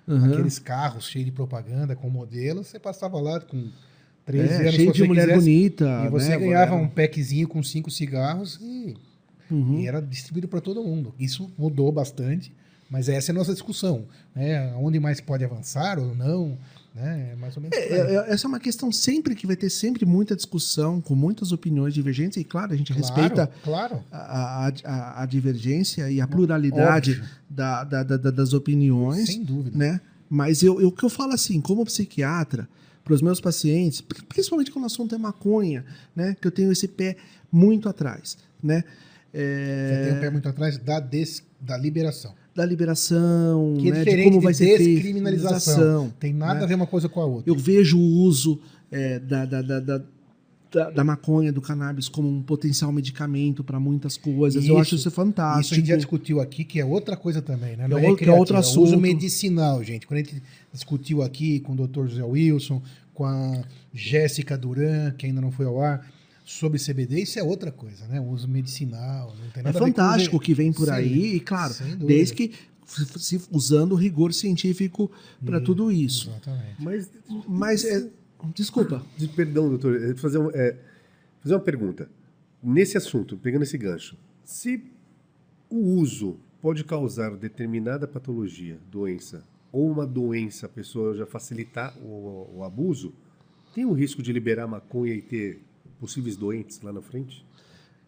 Uhum. Aqueles carros cheios de propaganda com modelos. Você passava lá com 13 É, anos. cheio de mulher quisesse, bonita. E você né? ganhava um packzinho com cinco cigarros e, Uhum. e era distribuído para todo mundo. Isso mudou bastante, mas essa é a nossa discussão. Né? Onde mais pode avançar ou não? Né? É mais ou menos. aí. É, é, essa é uma questão sempre que vai ter sempre muita discussão, com muitas opiniões divergentes, e claro, a gente respeita Claro. a, a- a- divergência e a pluralidade da- da- da- da- das opiniões, Sem dúvida. né? Mas eu, eu- o que eu falo assim, como psiquiatra, para os meus pacientes, pri- principalmente quando o assunto é maconha, né? Que eu tenho esse pé muito atrás, né? É, Você tem um pé muito atrás da, des, da liberação. Da liberação, Que é né, de como de vai ser descriminalização. Tem nada né? a ver uma coisa com a outra. Eu vejo o uso é, da, da, da, da, da- da maconha, do cannabis, como um potencial medicamento para muitas coisas. eu Isso. acho isso Isso a fantástico. gente já discutiu aqui, que é outra coisa também, né? Que é outro- que é outro recreativa, é o uso assunto. medicinal, gente. Quando a gente discutiu aqui com o Dr. José Wilson, com a Jéssica Duran, que ainda não foi ao ar, sobre CBD, isso é outra coisa, né? O uso medicinal, não tem É nada a ver com fantástico o que vem por Sim, aí, e claro, desde que se usando o rigor científico para Hum. tudo isso. Exatamente. Mas, Mas, é, desculpa, de- perdão, doutor, fazer, um- é, fazer uma pergunta. Nesse assunto, pegando esse gancho, se o uso pode causar determinada patologia, doença, ou uma doença, a pessoa já facilitar o, o abuso, tem o risco de liberar maconha e ter possíveis doentes lá na frente?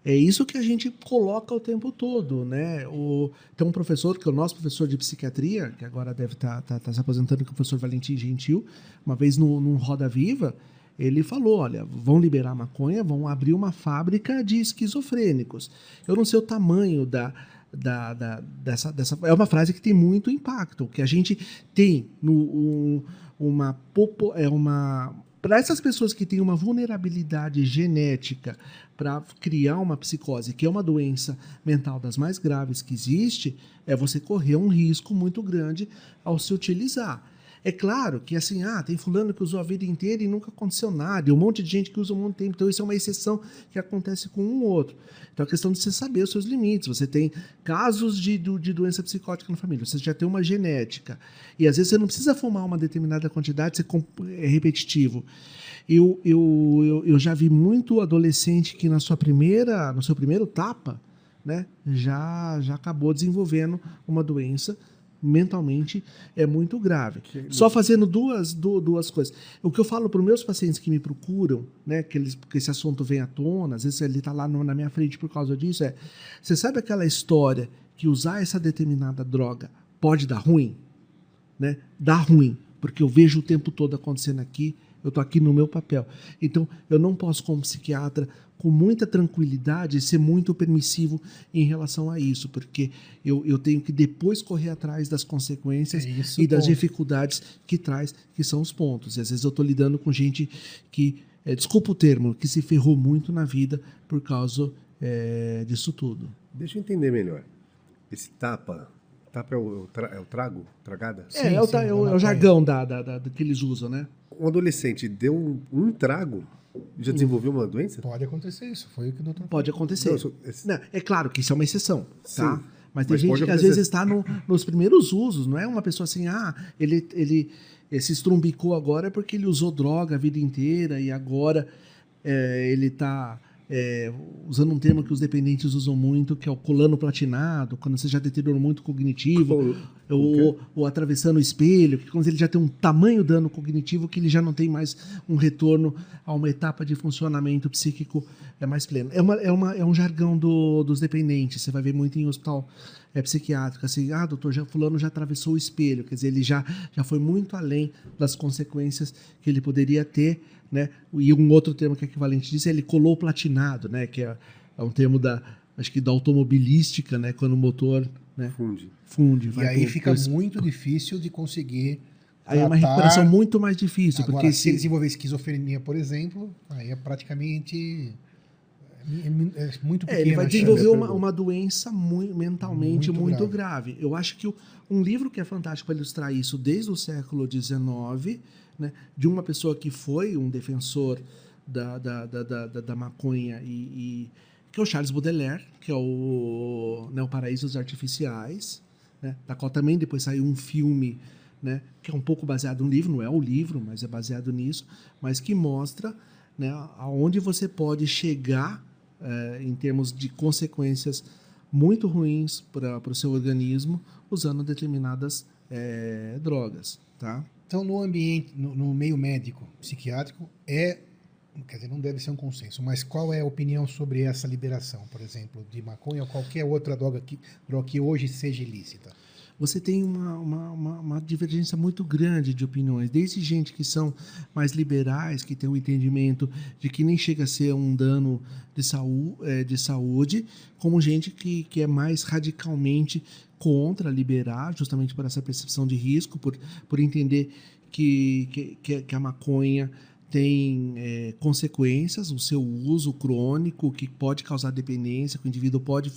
É isso que a gente coloca o tempo todo, né? O, tem um professor, que é o nosso professor de psiquiatria, que agora deve estar se aposentando, que é o professor Valentim Gentil, uma vez no, num Roda Viva, ele falou, olha, vão liberar maconha, vão abrir uma fábrica de esquizofrênicos. Eu não sei o tamanho da, da, da- dessa, dessa... É uma frase que tem muito impacto. Que a gente tem no, um- uma... É uma para essas pessoas que têm uma vulnerabilidade genética para criar uma psicose, que é uma doença mental das mais graves que existe, é você correr um risco muito grande ao se utilizar. É claro que assim, ah, tem fulano que usou a vida inteira e nunca aconteceu nada, e um monte de gente que usa um monte de tempo, então isso é uma exceção que acontece com um ou outro. Então é questão de você saber os seus limites. Você tem casos de, de doença psicótica na família, você já tem uma genética. E às vezes você não precisa fumar uma determinada quantidade, você é repetitivo. Eu, eu, eu, eu já vi muito adolescente que na sua primeira, no seu primeiro tapa, né, já, já acabou desenvolvendo uma doença mentalmente é muito grave. Só fazendo duas, du- duas coisas. O que eu falo para os meus pacientes que me procuram, né, que, eles, que esse assunto vem à tona, às vezes ele está lá no- na minha frente por causa disso, é: você sabe aquela história que usar essa determinada droga pode dar ruim? Né? Dá ruim, porque eu vejo o tempo todo acontecendo aqui, eu estou aqui no meu papel. Então, eu não posso, como psiquiatra, com muita tranquilidade, ser muito permissivo em relação a isso, porque eu, eu tenho que depois correr atrás das consequências É isso, e das ponto. dificuldades que traz, que são os pontos. E às vezes eu estou lidando com gente que, é, desculpa o termo, que se ferrou muito na vida por causa é, disso tudo. Deixa eu entender melhor. Esse tapa, tapa é o, tra- é o trago, tragada? Sim, é, é, o, sim, é o- é o maconha. jargão da, da- da- que eles usam, né? Um adolescente deu um, um trago e já desenvolveu uma doença? Pode acontecer isso. Foi o que o doutor Pode acontecer. Não, sou- esse- Não, é claro que isso é uma exceção, tá? Sim. Mas tem Mas gente que às acontecer. vezes está no- nos primeiros usos, não é uma pessoa assim, ah, ele, ele, ele se estrumbicou agora porque ele usou droga a vida inteira e agora é, ele está usando um termo que os dependentes usam muito, que é o colano platinado, quando você já deteriorou muito o cognitivo, Qual- ou, ou atravessando o espelho, que quando ele já tem um tamanho dano cognitivo que ele já não tem mais um retorno a uma etapa de funcionamento psíquico é mais pleno. É, uma, é, uma, é um jargão do- dos dependentes, você vai ver muito em hospital é, psiquiátrica, assim, ah, doutor, já, fulano já atravessou o espelho, quer dizer, ele já, já foi muito além das consequências que ele poderia ter, né? E um outro termo que é equivalente disso é ele colou platinado, né? Que é, é um termo da, acho que da automobilística, né? Quando o motor né? Funde. funde. E aí fica muito difícil de conseguir Aí é uma recuperação muito mais difícil. Agora, porque se se ele desenvolver esquizofrenia, por exemplo, aí é praticamente é, é muito É, pequena. ele vai desenvolver uma, uma doença mui- mentalmente Muito muito, grave. Eu acho que o- um livro que é fantástico para ilustrar isso desde o século XIX, né, de uma pessoa que foi um defensor da, da, da, da, da- da maconha e, e- que é o Charles Baudelaire, que é o, né, o Paraísos Artificiais, né, da qual também depois saiu um filme né, que é um pouco baseado no livro, não é o livro, mas é baseado nisso, mas que mostra né, aonde você pode chegar eh, em termos de consequências muito ruins para o seu organismo usando determinadas eh, drogas, tá? Então, no ambiente, no, no meio médico, psiquiátrico, é. Quer dizer, não deve ser um consenso, mas qual é a opinião sobre essa liberação, por exemplo, de maconha ou qualquer outra droga que, droga que hoje seja ilícita? Você tem uma, uma, uma, uma divergência muito grande de opiniões, desde gente que são mais liberais, que tem um entendimento de que nem chega a ser um dano de, eh, de saúde, como gente que, que é mais radicalmente contra liberar, justamente por essa percepção de risco, por, por entender que, que, que- a maconha tem eh, consequências, o seu uso crônico, que pode causar dependência, que o indivíduo pode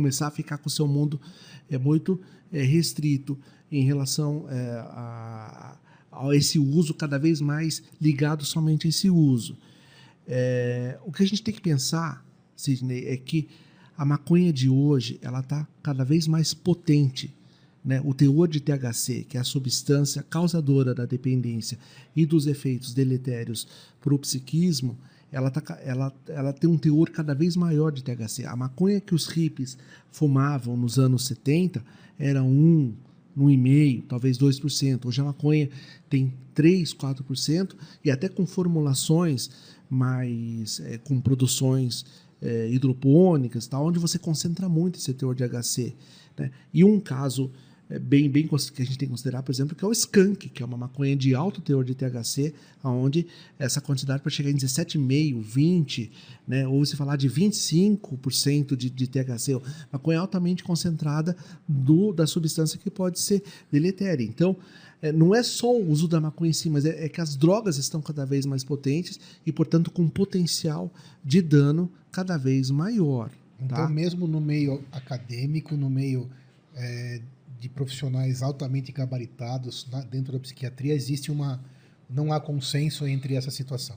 começar a ficar com o seu mundo é muito é, restrito em relação é, a, a esse uso cada vez mais ligado somente a esse uso. É, o que a gente tem que pensar, Sidney, é que a maconha de hoje ela está cada vez mais potente. Né? O teor de THC, que é a substância causadora da dependência e dos efeitos deletérios para o psiquismo, ela, tá, ela, ela tem um teor cada vez maior de THC. A maconha que os hippies fumavam nos anos 70 era 1, 1,5%, talvez 2%. Hoje a maconha tem 3, 4%, e até com formulações mais. eh, com produções eh, hidropônicas, tá, onde você concentra muito esse teor de HC. Né? E um caso é, bem, bem cons- que a gente tem que considerar, por exemplo, que é o skunk, que é uma maconha de alto teor de THC, onde essa quantidade pode chegar em 17,5%, 20%, né? ou se falar de 25% de, de THC, maconha altamente concentrada do, da substância que pode ser deletéria. Então, é, não é só o uso da maconha em si, mas é, é que as drogas estão cada vez mais potentes e, portanto, com potencial de dano cada vez maior. Então, tá? mesmo no meio acadêmico, no meio é, de profissionais altamente gabaritados na- dentro da psiquiatria, existe uma. Não há consenso entre essa situação.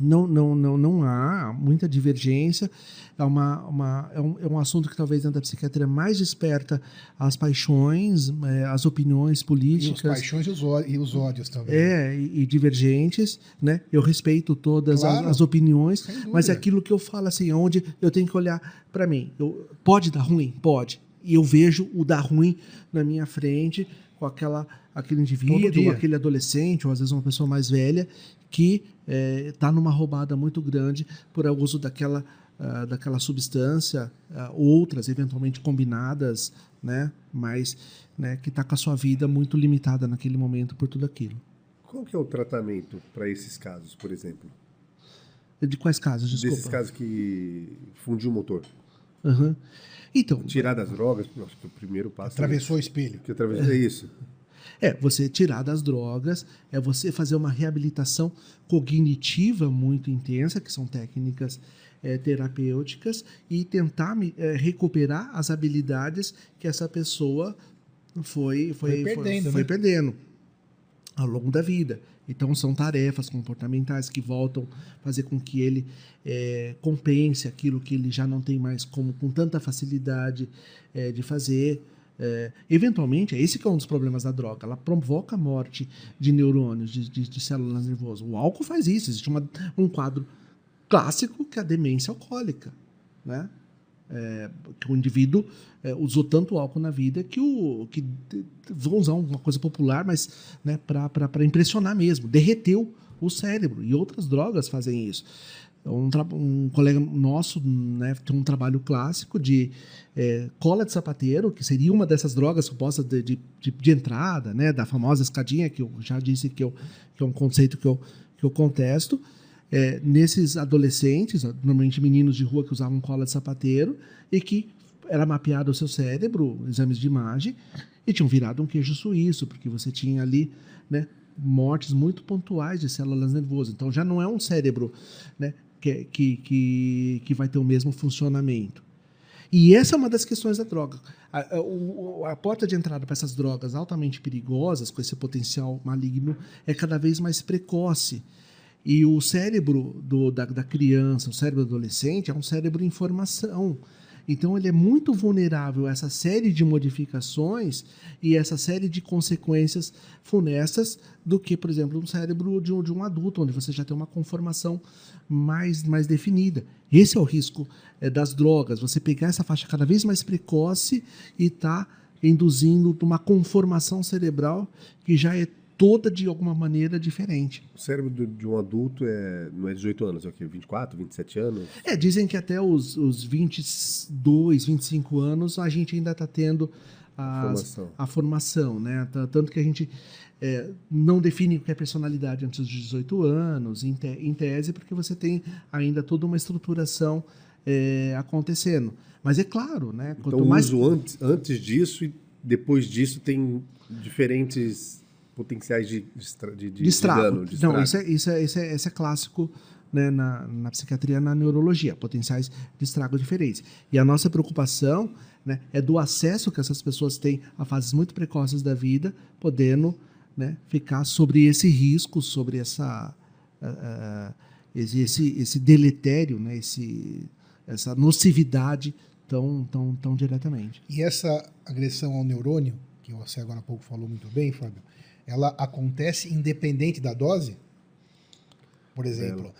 Não, não, não, não há muita divergência. É, uma, uma, é, um, é um assunto que talvez dentro da psiquiatria mais desperta as paixões, é, as opiniões E os políticas. paixões e os, e os ódios também. É, e, e divergentes, né? Eu respeito todas as- Claro. as, opiniões, Sem dúvida. mas é aquilo que eu falo assim, onde eu tenho que olhar para mim. Eu, pode dar ruim? Pode. E eu vejo o dar ruim na minha frente com aquela, aquele indivíduo, aquele adolescente, ou às vezes uma pessoa mais velha, que está numa roubada muito grande por uso daquela, ah, daquela substância, ah, outras eventualmente combinadas, né? mas né, que está com a sua vida muito limitada naquele momento por tudo aquilo. Qual que é o tratamento para esses casos, por exemplo? De quais casos? Desculpa. Desses casos que fundiu o motor. Aham. Então, Tirar das drogas, acho que o primeiro passo Atravessou o espelho. é que atravessou é isso. é você tirar das drogas, é você fazer uma reabilitação cognitiva muito intensa, que são técnicas eh, terapêuticas, e tentar me- eh, recuperar as habilidades que essa pessoa foi, foi, Foi perdendo, foi né? perdendo ao longo da vida. Então são tarefas comportamentais que voltam a fazer com que ele eh, compense aquilo que ele já não tem mais como com tanta facilidade eh, de fazer. Eh, eventualmente, é esse que é um dos problemas da droga. Ela provoca a morte de neurônios, de, de- de células nervosas. O álcool faz isso. Existe uma- um quadro clássico que é a demência alcoólica, né? É, que o indivíduo é, usou tanto álcool na vida que o que vão usar uma coisa popular, mas né, para impressionar mesmo, derreteu o cérebro e outras drogas fazem isso. um, um, colega nosso né, tem um trabalho clássico de é, cola de sapateiro, que seria uma dessas drogas supostas de, de, de, de, entrada, né, da famosa escadinha, que eu já disse que, eu, que é um conceito que eu, que eu contesto. É, nesses adolescentes, normalmente meninos de rua que usavam cola de sapateiro, e que era mapeado o seu cérebro, exames de imagem, e tinham virado um queijo suíço, porque você tinha ali né, mortes muito pontuais de células nervosas. Então já não é um cérebro né, que, que, que, vai ter o mesmo funcionamento. E essa é uma das questões da droga. A, a, a porta de entrada para essas drogas altamente perigosas, com esse potencial maligno, é cada vez mais precoce. E o cérebro do, da, da criança, o cérebro do adolescente, é um cérebro em formação. Então ele é muito vulnerável a essa série de modificações e essa série de consequências funestas do que, por exemplo, um cérebro de um, de um adulto, onde você já tem uma conformação mais, mais definida. Esse é o risco é, das drogas, você pegar essa faixa cada vez mais precoce e tá induzindo uma conformação cerebral que já é toda de alguma maneira diferente. O cérebro de um adulto é, não é 18 anos, é o quê? 24, 27 anos? É, dizem que até os, os 22, 25 anos a gente ainda está tendo a formação. a formação, né? Tanto que a gente é, não define o que é personalidade antes dos 18 anos, em, te, em tese, porque você tem ainda toda uma estruturação é, acontecendo. Mas é claro, né? Quanto então, mais... uso antes, antes disso e depois disso tem diferentes potenciais de, de, de, de, de dano. De Não, isso é, isso, é, isso, é, isso é clássico né, na, na psiquiatria, na neurologia, potenciais de estrago diferentes. E a nossa preocupação né, é do acesso que essas pessoas têm a fases muito precoces da vida, podendo né, ficar sobre esse risco, sobre essa, uh, uh, esse, esse, esse deletério, né, esse, essa nocividade tão, tão, tão diretamente. E essa agressão ao neurônio, que você agora há pouco falou muito bem, Fábio, ela acontece independente da dose? Por exemplo,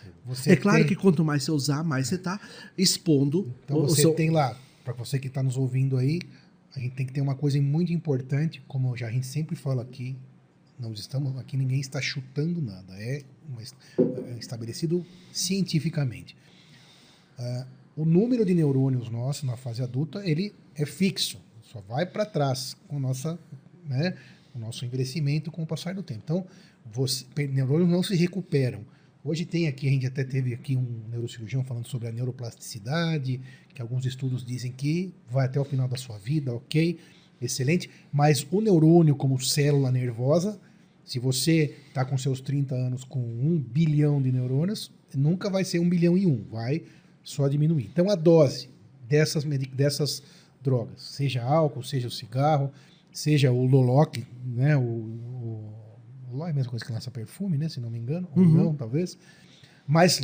é claro tem... que quanto mais você usar, mais você está expondo. Então o, você seu... tem lá, para você que está nos ouvindo aí, a gente tem que ter uma coisa muito importante, como já a gente sempre fala aqui, não estamos aqui, ninguém está chutando nada, é, uma, é estabelecido cientificamente. Uh, o número de neurônios nossos na fase adulta ele é fixo, só vai para trás com nossa, né, o nosso envelhecimento com o passar do tempo. Então, você, neurônios não se recuperam. Hoje tem aqui, a gente até teve aqui um neurocirurgião falando sobre a neuroplasticidade, que alguns estudos dizem que vai até o final da sua vida, ok, excelente, mas o neurônio como célula nervosa, se você está com seus 30 anos com um bilhão de neurônios, nunca vai ser um bilhão e um, vai só diminuir. Então a dose dessas, dessas drogas, seja álcool, seja o cigarro, seja o Loloc, né, o, o, o é a mesma coisa que lança perfume, né, se não me engano, ou uhum. não, talvez. Mas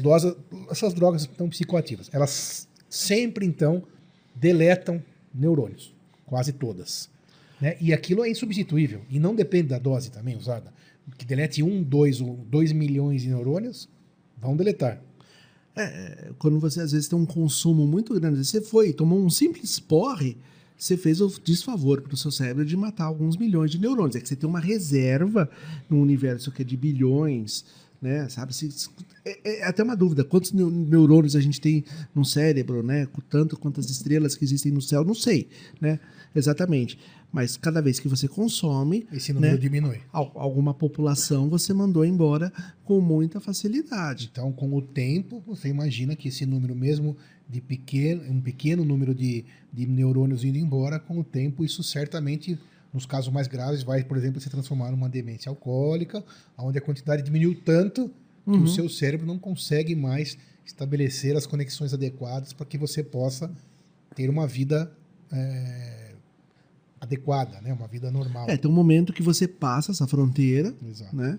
essas drogas estão psicoativas. Elas sempre, então, deletam neurônios, quase todas. Né? E aquilo é insubstituível. E não depende da dose também usada. Que delete um, dois ou dois milhões de neurônios, vão deletar. É, quando você às vezes tem um consumo muito grande, você foi, tomou um simples porre, você fez o desfavor para o seu cérebro de matar alguns milhões de neurônios. É que você tem uma reserva no universo que é de bilhões, né? Sabe? Se, é, é, até uma dúvida. Quantos neurônios a gente tem no cérebro, né? Tanto quantas estrelas que existem no céu, não sei, né? Exatamente. Mas cada vez que você consome. Esse número né, diminui. Alguma população você mandou embora com muita facilidade. Então, com o tempo, você imagina que esse número, mesmo de pequeno, um pequeno número de, de neurônios indo embora, com o tempo, isso certamente, nos casos mais graves, vai, por exemplo, se transformar numa demência alcoólica, onde a quantidade diminuiu tanto que uhum. o seu cérebro não consegue mais estabelecer as conexões adequadas para que você possa ter uma vida. É, adequada, né? Uma vida normal. É, tem um momento que você passa essa fronteira, Exato. né?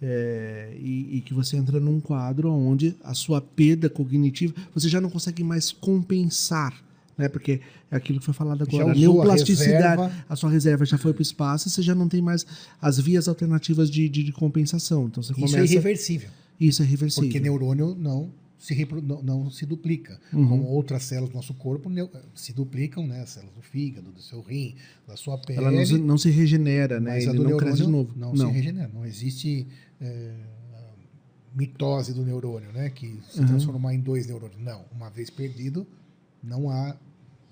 É, e, e, que você entra num quadro onde a sua perda cognitiva você já não consegue mais compensar, né? Porque é aquilo que foi falado agora, a neoplasticidade, a, a, sua reserva já foi para o espaço, você já não tem mais as vias alternativas de, de, de compensação. Então você Isso começa... é irreversível. Isso é reversível. Porque neurônio não se não, não, se duplica. Uhum. Como outras células do nosso corpo se duplicam, né? As células do fígado, do seu rim, da sua pele. Ela não se, não se regenera, né? Ele não cresce de novo. Não, não, se regenera. Não existe é, mitose do neurônio, né? Que se Uhum. transformar em dois neurônios. Não, uma vez perdido, não há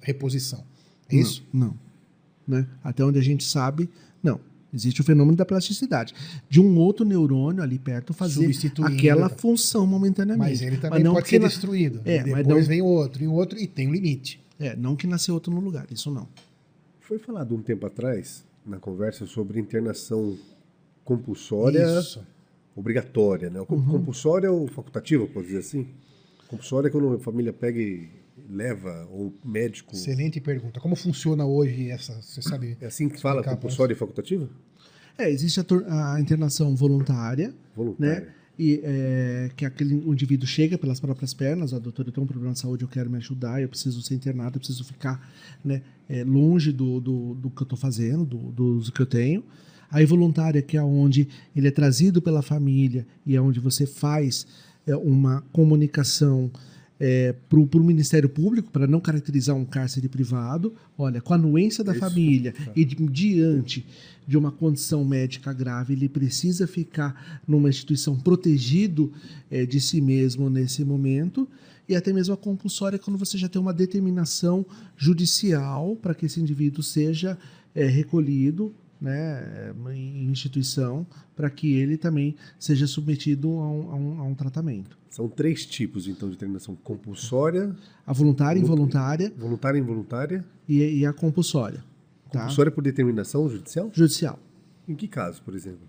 reposição. É isso? Não. não. Né? Até onde a gente sabe, não. Existe o fenômeno da plasticidade. De um outro neurônio ali perto fazer aquela função momentaneamente. Mas ele também não pode ser na- destruído. É, mas depois não- vem outro, e outro, e tem um limite. É, não que nasceu outro no lugar, isso não. Foi falado um tempo atrás, na conversa, sobre internação compulsória Isso. obrigatória, né? O Uhum. com- Compulsória ou facultativa, pode dizer assim? Compulsória é quando a família pega e leva, ou o médico... Excelente pergunta. Como funciona hoje essa, você sabe? É assim que fala, compulsória e facultativa? É, existe a, a internação voluntária, Voluntária. né? E é, que aquele indivíduo chega pelas próprias pernas, ó, doutor, eu tenho um problema de saúde, eu quero me ajudar, eu preciso ser internado, eu preciso ficar né, é, longe do, do, do que eu estou fazendo, do, do uso que eu tenho. A involuntária, que é onde ele é trazido pela família e é onde você faz é, uma comunicação para o Ministério Público, para não caracterizar um cárcere privado, olha, com a anuência da Isso. família e di- diante de uma condição médica grave, ele precisa ficar numa instituição protegido eh, de si mesmo nesse momento, e até mesmo a compulsória quando você já tem uma determinação judicial para que esse indivíduo seja eh, recolhido né, em instituição, para que ele também seja submetido a um, a um- a um tratamento. São três tipos, então, de internação. Compulsória, A voluntária, Voluntária. involuntária voluntária e involuntária. e, e a compulsória. Tá? Compulsória por determinação judicial? Judicial. Em que caso, por exemplo?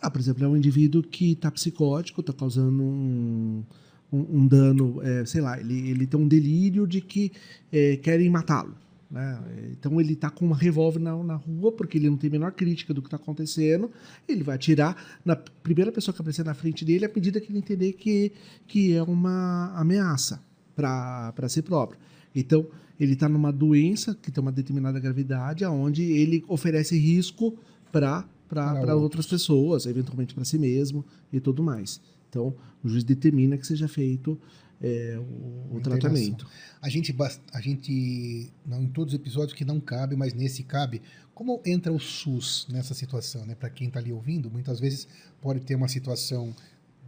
Ah, por exemplo, é um indivíduo que está psicótico, está causando um, um, um dano, é, sei lá, ele, ele tem um delírio de que é, querem matá-lo. Né? Então ele está com uma revólver na, na rua, porque ele não tem a menor crítica do que está acontecendo, ele vai atirar na primeira pessoa que aparecer na frente dele à medida que ele entender que, que é uma ameaça para si próprio. Então, ele está numa doença que tem uma determinada gravidade, onde ele oferece risco para Para outras pessoas, eventualmente para si mesmo e tudo mais. Então, o juiz determina que seja feito é, o, o tratamento. A gente, a gente, não em todos os episódios que não cabe, mas nesse cabe. Como entra o SUS nessa situação, né? Para quem está ali ouvindo, muitas vezes pode ter uma situação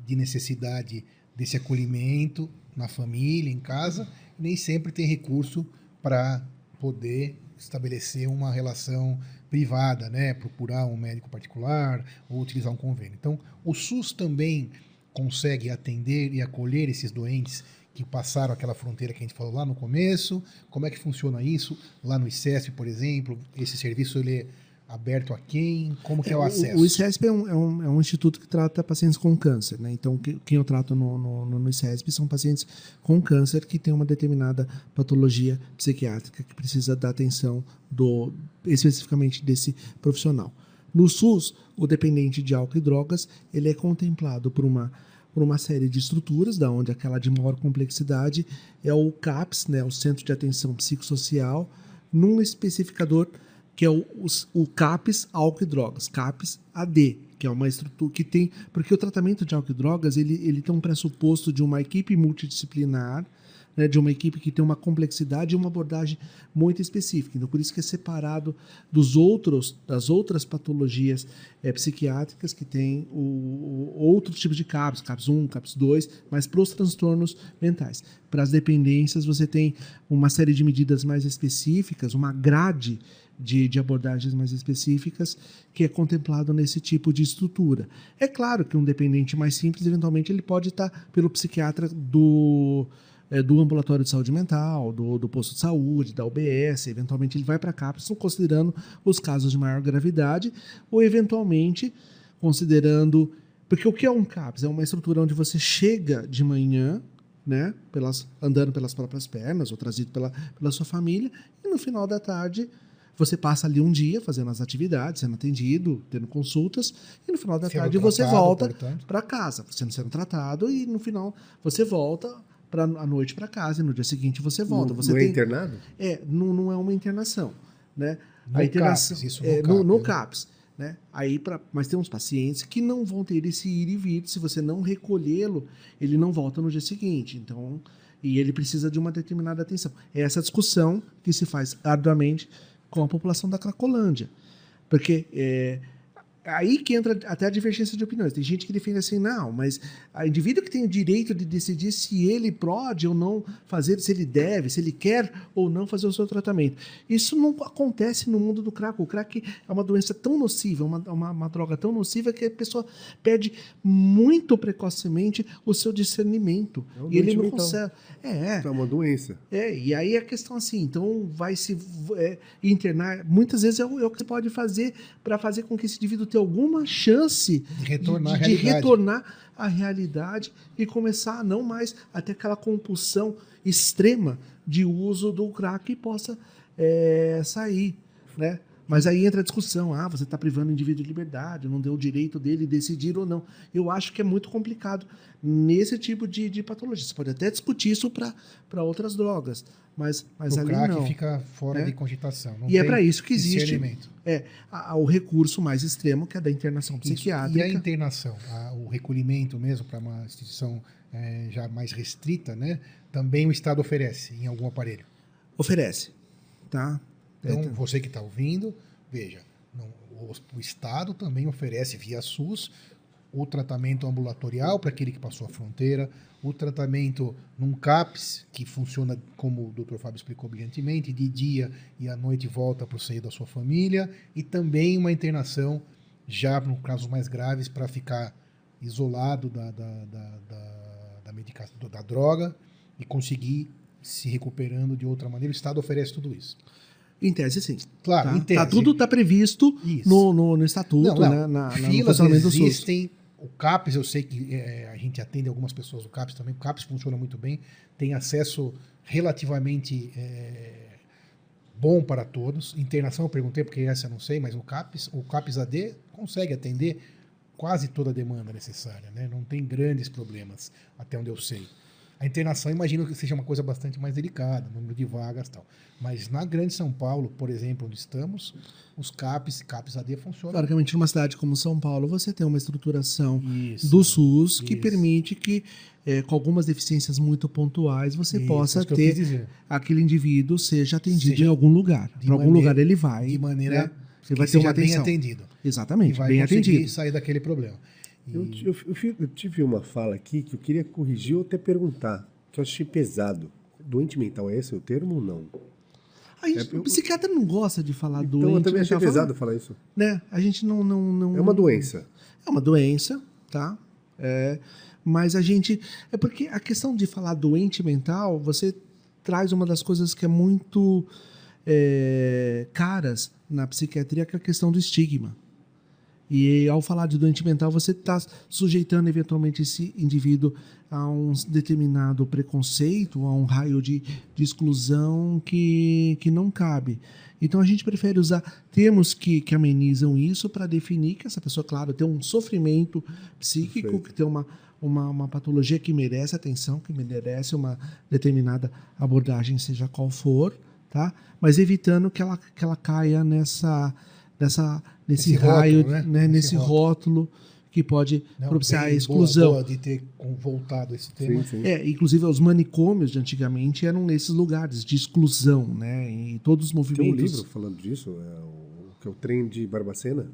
de necessidade desse acolhimento na família, em casa, nem sempre tem recurso para poder estabelecer uma relação privada, né? Procurar um médico particular ou utilizar um convênio. Então, o SUS também consegue atender e acolher esses doentes que passaram aquela fronteira que a gente falou lá no começo? Como é que funciona isso? Lá no ICESP, por exemplo, esse serviço ele é aberto a quem? Como que é, o acesso? O ICESP é um, é, um, é um instituto que trata pacientes com câncer, né? Então, que- quem eu trato no, no, no- no ICESP são pacientes com câncer que têm uma determinada patologia psiquiátrica que precisa da atenção do especificamente desse profissional. No SUS, o dependente de álcool e drogas, ele é contemplado por uma por uma série de estruturas, da onde aquela de maior complexidade é o CAPS, né, o Centro de Atenção Psicossocial, num especificador que é o, os- o CAPS álcool e drogas, CAPS AD, que é uma estrutura que tem, porque o tratamento de álcool e drogas ele, ele tem um pressuposto de uma equipe multidisciplinar, né, de uma equipe que tem uma complexidade e uma abordagem muito específica. Então, por isso que é separado dos outros, das outras patologias eh, psiquiátricas que tem o, o- outros tipos de CAPS, CAPS 1, CAPS 2, mas para os transtornos mentais. Para as dependências, você tem uma série de medidas mais específicas, uma grade de, de abordagens mais específicas que é contemplado nesse tipo de estrutura. É claro que um dependente mais simples, eventualmente, ele pode estar pelo psiquiatra do, é, do ambulatório de saúde mental, do, do posto de saúde, da UBS, eventualmente ele vai para a CAPS, considerando os casos de maior gravidade, ou eventualmente considerando. Porque o que é um CAPS? É uma estrutura onde você chega de manhã, né, pelas, andando pelas próprias pernas, ou trazido pela, pela sua família, e no final da tarde você passa ali um dia fazendo as atividades, sendo atendido, tendo consultas, e no final da Sendo tarde você tratado, volta portanto. para casa, sendo, sendo tratado, e no final você volta para a noite para casa, e no dia seguinte você volta. Você não é tem, internado? é, não, não é uma internação, né? No a internação CAPS, isso é, no no, no CAPS, né? CAPS, né? Aí pra, mas tem uns pacientes que não vão ter esse ir e vir, se você não recolhê-lo, ele não volta no dia seguinte. Então, e ele precisa de uma determinada atenção. É essa discussão que se faz arduamente com a população da Cracolândia. Porque é, aí que entra até a divergência de opiniões. Tem gente que defende assim, não, mas o indivíduo que tem o direito de decidir se ele pode ou não fazer, se ele deve, se ele quer ou não fazer o seu tratamento. Isso não acontece no mundo do crack. O crack é uma doença tão nociva, uma, uma, uma droga tão nociva que a pessoa perde muito precocemente o seu discernimento. É um e ele não mental. consegue. É, É uma doença. é, e aí a questão assim, então vai se é, internar, muitas vezes é o, é o que você pode fazer para fazer com que esse indivíduo tenha alguma chance De retornar à de, de realidade. retornar à realidade e começar a não mais a ter aquela compulsão extrema de uso do crack e possa é, sair, né? Mas aí entra a discussão, ah, você está privando o indivíduo de liberdade, não deu o direito dele decidir ou não. Eu acho que é muito complicado nesse tipo de, de patologia. Você pode até discutir isso para outras drogas, mas, mas o ali crack não. fica fora né? de cogitação. não E é para isso que existe é, a- a- o recurso mais extremo, que é da internação Isso. psiquiátrica. E a internação, a- o recolhimento mesmo para uma instituição eh, já mais restrita, né? Também o Estado oferece em algum aparelho. Oferece, tá? Então, você que está ouvindo, veja, não- o, o Estado também oferece via SUS o tratamento ambulatorial para aquele que passou a fronteira, o tratamento num CAPS, que funciona como o Dr. Fábio explicou brilhantemente, de dia e à noite volta para o seio da sua família, e também uma internação, já para casos mais graves, para ficar isolado da, da, da, da, da medicação, da droga e conseguir se recuperando de outra maneira. O Estado oferece tudo isso. Em tese, sim. Claro, tá? em tese. Tá, tudo está previsto no, no, no estatuto, Não, não. né? Na, na, no Filas SUS. existem. O CAPS, eu sei que é, a gente atende algumas pessoas do CAPS também. O CAPS funciona muito bem, tem acesso relativamente é, bom para todos. Internação, eu perguntei, porque essa eu não sei, mas o CAPS, o CAPS AD consegue atender quase toda a demanda necessária, né? Não tem grandes problemas, até onde eu sei. A internação, imagino que seja uma coisa bastante mais delicada, número de vagas e tal. Mas na Grande São Paulo, por exemplo, onde estamos, os CAPs, CAPs AD funcionam. Logicamente, numa cidade como São Paulo, você tem uma estruturação Isso. do SUS que Isso. permite que, eh, com algumas deficiências muito pontuais, você Isso, possa que ter aquele indivíduo seja atendido Seja em algum lugar. Para algum lugar ele vai. de maneira né? Você que vai ter uma seja bem atenção. atendido. E Exatamente, vai bem atendido. sair daquele problema. E- Eu, eu, eu eu tive uma fala aqui que eu queria corrigir ou até perguntar, que eu achei pesado. Doente mental é esse o termo ou não? A gente- É, O psiquiatra não gosta de falar Então doente. eu também achei pesado falar isso. Né? A gente não, não, não. É uma doença. É uma doença, tá? É, mas a gente. É porque a questão de falar doente mental, você traz uma das coisas que é muito é, caras na psiquiatria, que é a questão do estigma. E ao falar de doente mental, você está sujeitando eventualmente esse indivíduo a um determinado preconceito, a um raio de, de exclusão que, que não cabe. Então a gente prefere usar termos que, que amenizam isso para definir que essa pessoa, claro, tem um sofrimento psíquico, Perfeito. que tem uma, uma, uma patologia que merece atenção, que merece uma determinada abordagem, seja qual for, tá? mas evitando que ela, que ela caia nessa, nessa, nesse Esse raio, rótulo, né? né? Esse nesse rótulo. rótulo que pode Não, propiciar a exclusão. Boa, boa de ter voltado esse tema. Sim, sim. É, inclusive os manicômios de antigamente eram nesses lugares de exclusão, né? E todos os Tem um movimentos. livro falando disso, é o, que é o trem de Barbacena,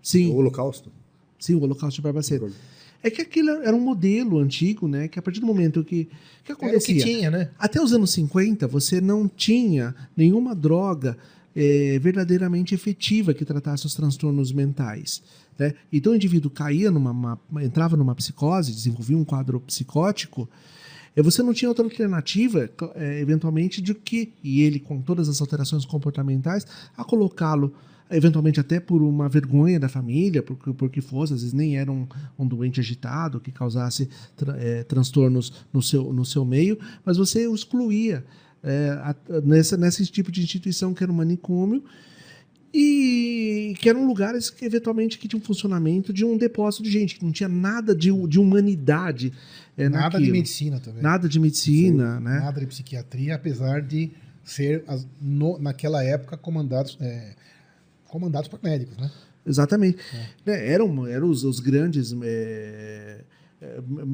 Sim, o Holocausto. sim, o Holocausto de Barbacena. É que aquilo era um modelo antigo, né? Que a partir do momento que, que Era o que acontecia, tinha, né? até os anos 50, você não tinha nenhuma droga eh, verdadeiramente efetiva que tratasse os transtornos mentais. Né? Então o indivíduo caía numa, uma- entrava numa psicose, desenvolvia um quadro psicótico, eh, você não tinha outra alternativa, eh, eventualmente, de que, e ele com todas as alterações comportamentais, a colocá-lo eventualmente até por uma vergonha da família, porque, porque fosse, às vezes nem era um, um doente agitado que causasse tra- eh, transtornos no seu, no seu meio, mas você o excluía a- nessa, nesse tipo de instituição que era um manicômio e que eram lugares que eventualmente que tinham um funcionamento de um depósito de gente, que não tinha nada de, de humanidade eh, Nada de naquilo. medicina também. Nada de medicina, né? Nada de psiquiatria, apesar de ser, no- naquela época, comandados, é, comandados por médicos, né? Exatamente. Né, eram eram os, os grandes é, é,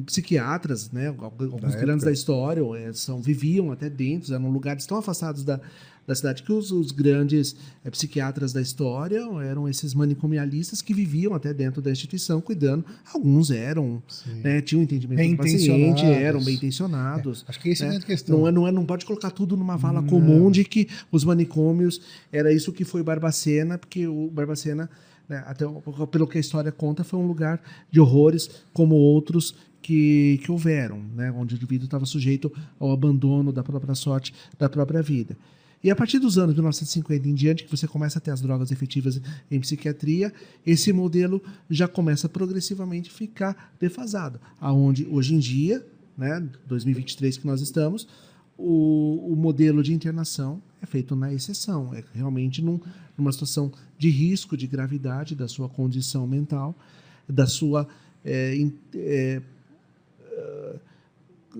psiquiatras, né, alguns Da grandes da história, é, são, viviam até dentro, eram lugares tão afastados da, da cidade que os, os grandes é, psiquiatras da história eram esses manicomialistas que viviam até dentro da instituição cuidando. Alguns eram, né, tinham entendimento do paciente, eram bem intencionados. Acho que essa é a né? questão. Não, é, não, é, não pode colocar tudo numa vala comum de que os manicômios era isso que foi Barbacena, porque o Barbacena, né, até pelo que a história conta, foi um lugar de horrores como outros que, que houveram, né, onde o indivíduo estava sujeito ao abandono da própria sorte, da própria vida. E a partir dos anos 1950 em diante, que você começa a ter as drogas efetivas em psiquiatria, esse modelo já começa progressivamente a ficar defasado. Aonde hoje em dia, né, 2023 que nós estamos, o, o modelo de internação é feito na exceção, é realmente num- numa situação de risco, de gravidade da sua condição mental, da sua é, é, ah,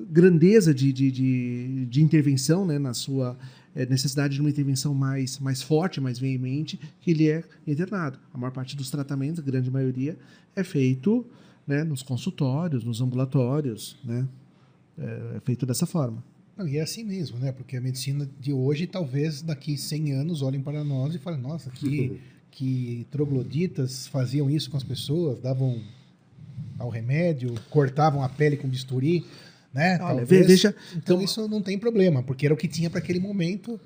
grandeza de, de, de, de intervenção, né, na sua é, necessidade de uma intervenção mais, mais forte, mais veemente, que ele é internado. A maior parte dos tratamentos, a grande maioria, é feito né, nos consultórios, nos ambulatórios, né, é, é feito dessa forma. Não, e é assim mesmo, né? Porque a medicina de hoje, talvez daqui 100 anos, olhem para nós e falem: nossa, que, [laughs] que trogloditas faziam isso com as pessoas, davam ao remédio, cortavam a pele com bisturi, né? Olha, Talvez- Então então- isso não tem problema, porque era o que tinha para aquele momento,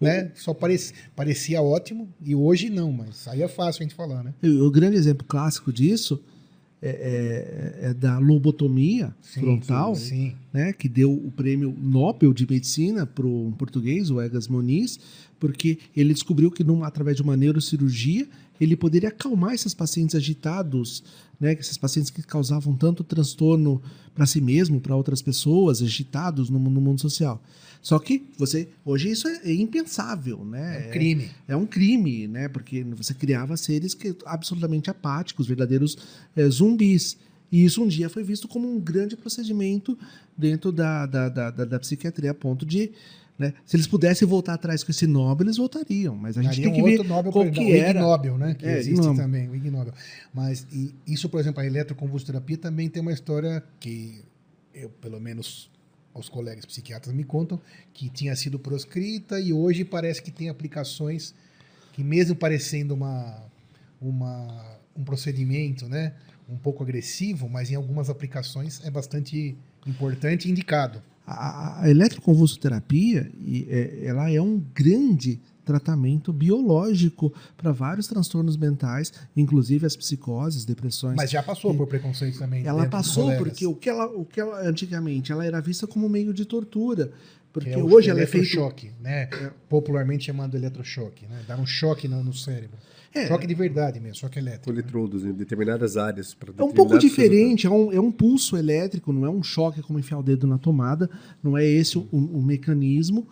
né? Só parec- parecia ótimo e hoje não, mas aí é fácil a gente falar, né? O grande exemplo clássico disso é, é- é da lobotomia Sim, frontal, Sim. né, que deu o prêmio Nobel de Medicina para um português, o Egas Moniz, porque ele descobriu que, num, através de uma neurocirurgia, ele poderia acalmar esses pacientes agitados, né, esses pacientes que causavam tanto transtorno para si mesmo, para outras pessoas, agitados no, no mundo social. Só que você hoje isso é, é impensável, né? É um crime. é um crime, né? Porque você criava seres que absolutamente apáticos, verdadeiros eh, zumbis. E isso um dia foi visto como um grande procedimento dentro da, da, da, da- da psiquiatria, a ponto de. Né, se eles pudessem voltar atrás com esse Nobel, eles voltariam. Mas a gente Daria tem que ver outro Nobel qual que o Ig era. Nobel, né? Que É, existe Nobel. também, o Ig Nobel. Mas isso, por exemplo, a eletroconvulsoterapia também tem uma história que eu, pelo menos, os colegas psiquiatras me contam, que tinha sido proscrita e hoje parece que tem aplicações que mesmo parecendo uma, uma, um procedimento, né? Um pouco agressivo, mas em algumas aplicações é bastante importante e indicado. A, a eletroconvulsoterapia, é, ela é um grande tratamento biológico para vários transtornos mentais, inclusive as psicoses, depressões. Mas já passou por preconceito também. Ela dos passou porque o que ela, o que ela antigamente ela era vista como meio de tortura, porque Que é o hoje ela é feita eletrochoque, né? Popularmente chamado eletrochoque, né? Dar um choque no, no cérebro. É. Choque de verdade mesmo, choque elétrico. né? eletrodos em determinadas áreas. para É um pouco diferente, é um, é um pulso elétrico, não é um choque como enfiar o dedo na tomada, não é esse o, o mecanismo,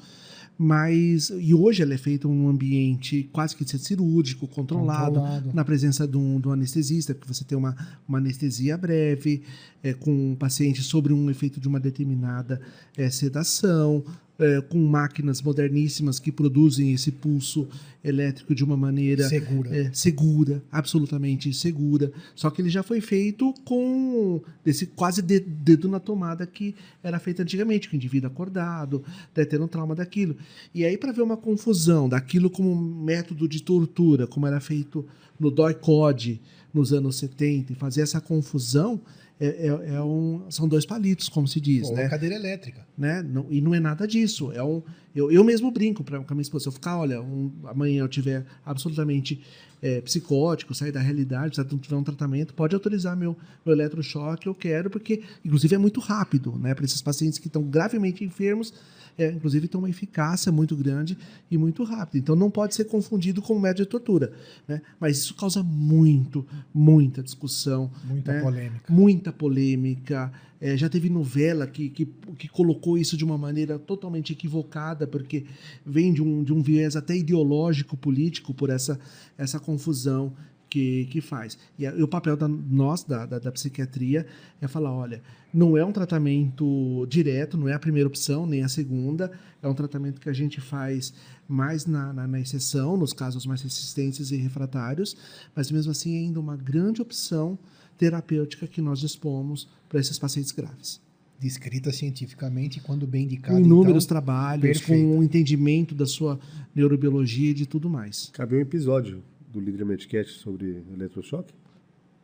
mas e hoje ela é feita em um ambiente quase que cirúrgico, controlado, Controlado. na presença de um, de um anestesista, porque você tem uma, uma anestesia breve, é, com o paciente sobre um efeito de uma determinada é, sedação, é, com máquinas moderníssimas que produzem esse pulso elétrico de uma maneira Segura. é, segura, absolutamente segura. Só que ele já foi feito com desse quase de- dedo na tomada que era feito antigamente, com o indivíduo acordado, até tendo um trauma daquilo. E aí, para ver uma confusão daquilo como método de tortura, como era feito no DOI-CODE nos anos 70, e fazer essa confusão, é, é- é um, são dois palitos, como se diz, Ou né? cadeira elétrica. né? Não- e não é nada disso. É um, eu, eu mesmo brinco pra, com a minha esposa. Se eu ficar, olha, um- amanhã eu tiver absolutamente é, psicótico, sair da realidade, se eu não tiver um tratamento, pode autorizar meu, meu eletrochoque, eu quero, porque, inclusive, é muito rápido, né? Para esses pacientes que estão gravemente enfermos, é, inclusive tem uma eficácia muito grande e muito rápida. Então não pode ser confundido com método de tortura. Né? Mas isso causa muito, muita discussão. Muita né? polêmica. muita polêmica. É, já teve novela que, que, que colocou isso de uma maneira totalmente equivocada, porque vem de um, de um viés até ideológico, político, por essa, essa confusão que, que faz. E, a- e o papel da nós, da, da, da psiquiatria, é falar: olha, não é um tratamento direto, não é a primeira opção, nem a segunda, é um tratamento que a gente faz mais na, na, na exceção, nos casos mais resistentes e refratários, mas mesmo assim é ainda uma grande opção terapêutica que nós dispomos para esses pacientes graves. Descrita cientificamente, quando bem indicado. Com inúmeros então, trabalhos, perfeito. com o entendimento da sua neurobiologia e de tudo mais. Cabe um episódio do Líder Medcast sobre eletrochoque?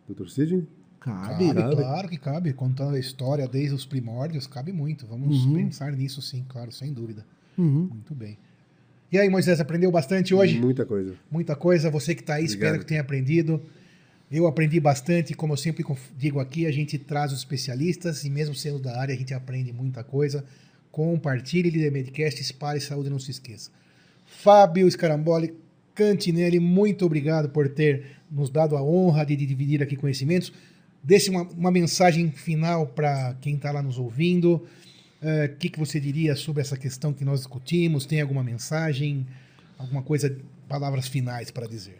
Dr. Sidney? Cabe. Cabe, claro que cabe. Contando a história desde os primórdios, cabe muito. Vamos Uhum. pensar nisso sim, claro, sem dúvida. Uhum. Muito bem. E aí, Moisés, aprendeu bastante hoje? Muita coisa. Muita coisa. Você que está aí, espero Obrigado. que tenha aprendido. Eu aprendi bastante. Como eu sempre digo aqui, a gente traz os especialistas e mesmo sendo da área, a gente aprende muita coisa. Compartilhe Líder Medcast, espalhe saúde, não se esqueça. Fábio Scaramboli Cantinelli, muito obrigado por ter nos dado a honra de dividir aqui conhecimentos. Deixe uma, uma mensagem final para quem está lá nos ouvindo. O que, que você diria sobre essa questão que nós discutimos? Tem alguma mensagem, alguma coisa, palavras finais para dizer?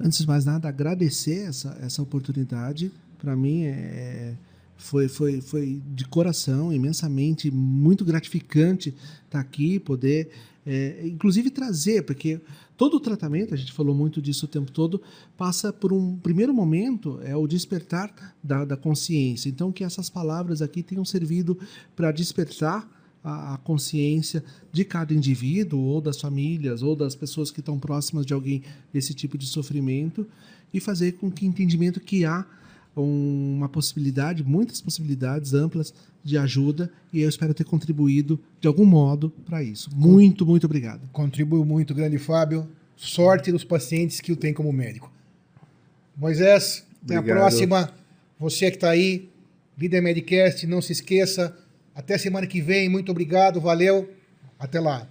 Antes de mais nada, agradecer essa, essa oportunidade. Para mim, é, foi, foi, foi de coração, imensamente, muito gratificante estar aqui, poder, é, inclusive, trazer, porque todo o tratamento, a gente falou muito disso o tempo todo, passa por um primeiro momento, é o despertar da, da consciência. Então, que essas palavras aqui tenham servido para despertar a, a consciência de cada indivíduo, ou das famílias, ou das pessoas que estão próximas de alguém desse tipo de sofrimento, e fazer com que entendimento que há um- uma possibilidade, muitas possibilidades amplas de ajuda, e eu espero ter contribuído de algum modo para isso. Muito, muito obrigado. Contribuiu muito, grande Fábio. Sorte dos pacientes que o tem como médico. Moisés, até a Obrigado. próxima. Você que está aí, Líder Medcast, não se esqueça. Até semana que vem. Muito obrigado, valeu. Até lá.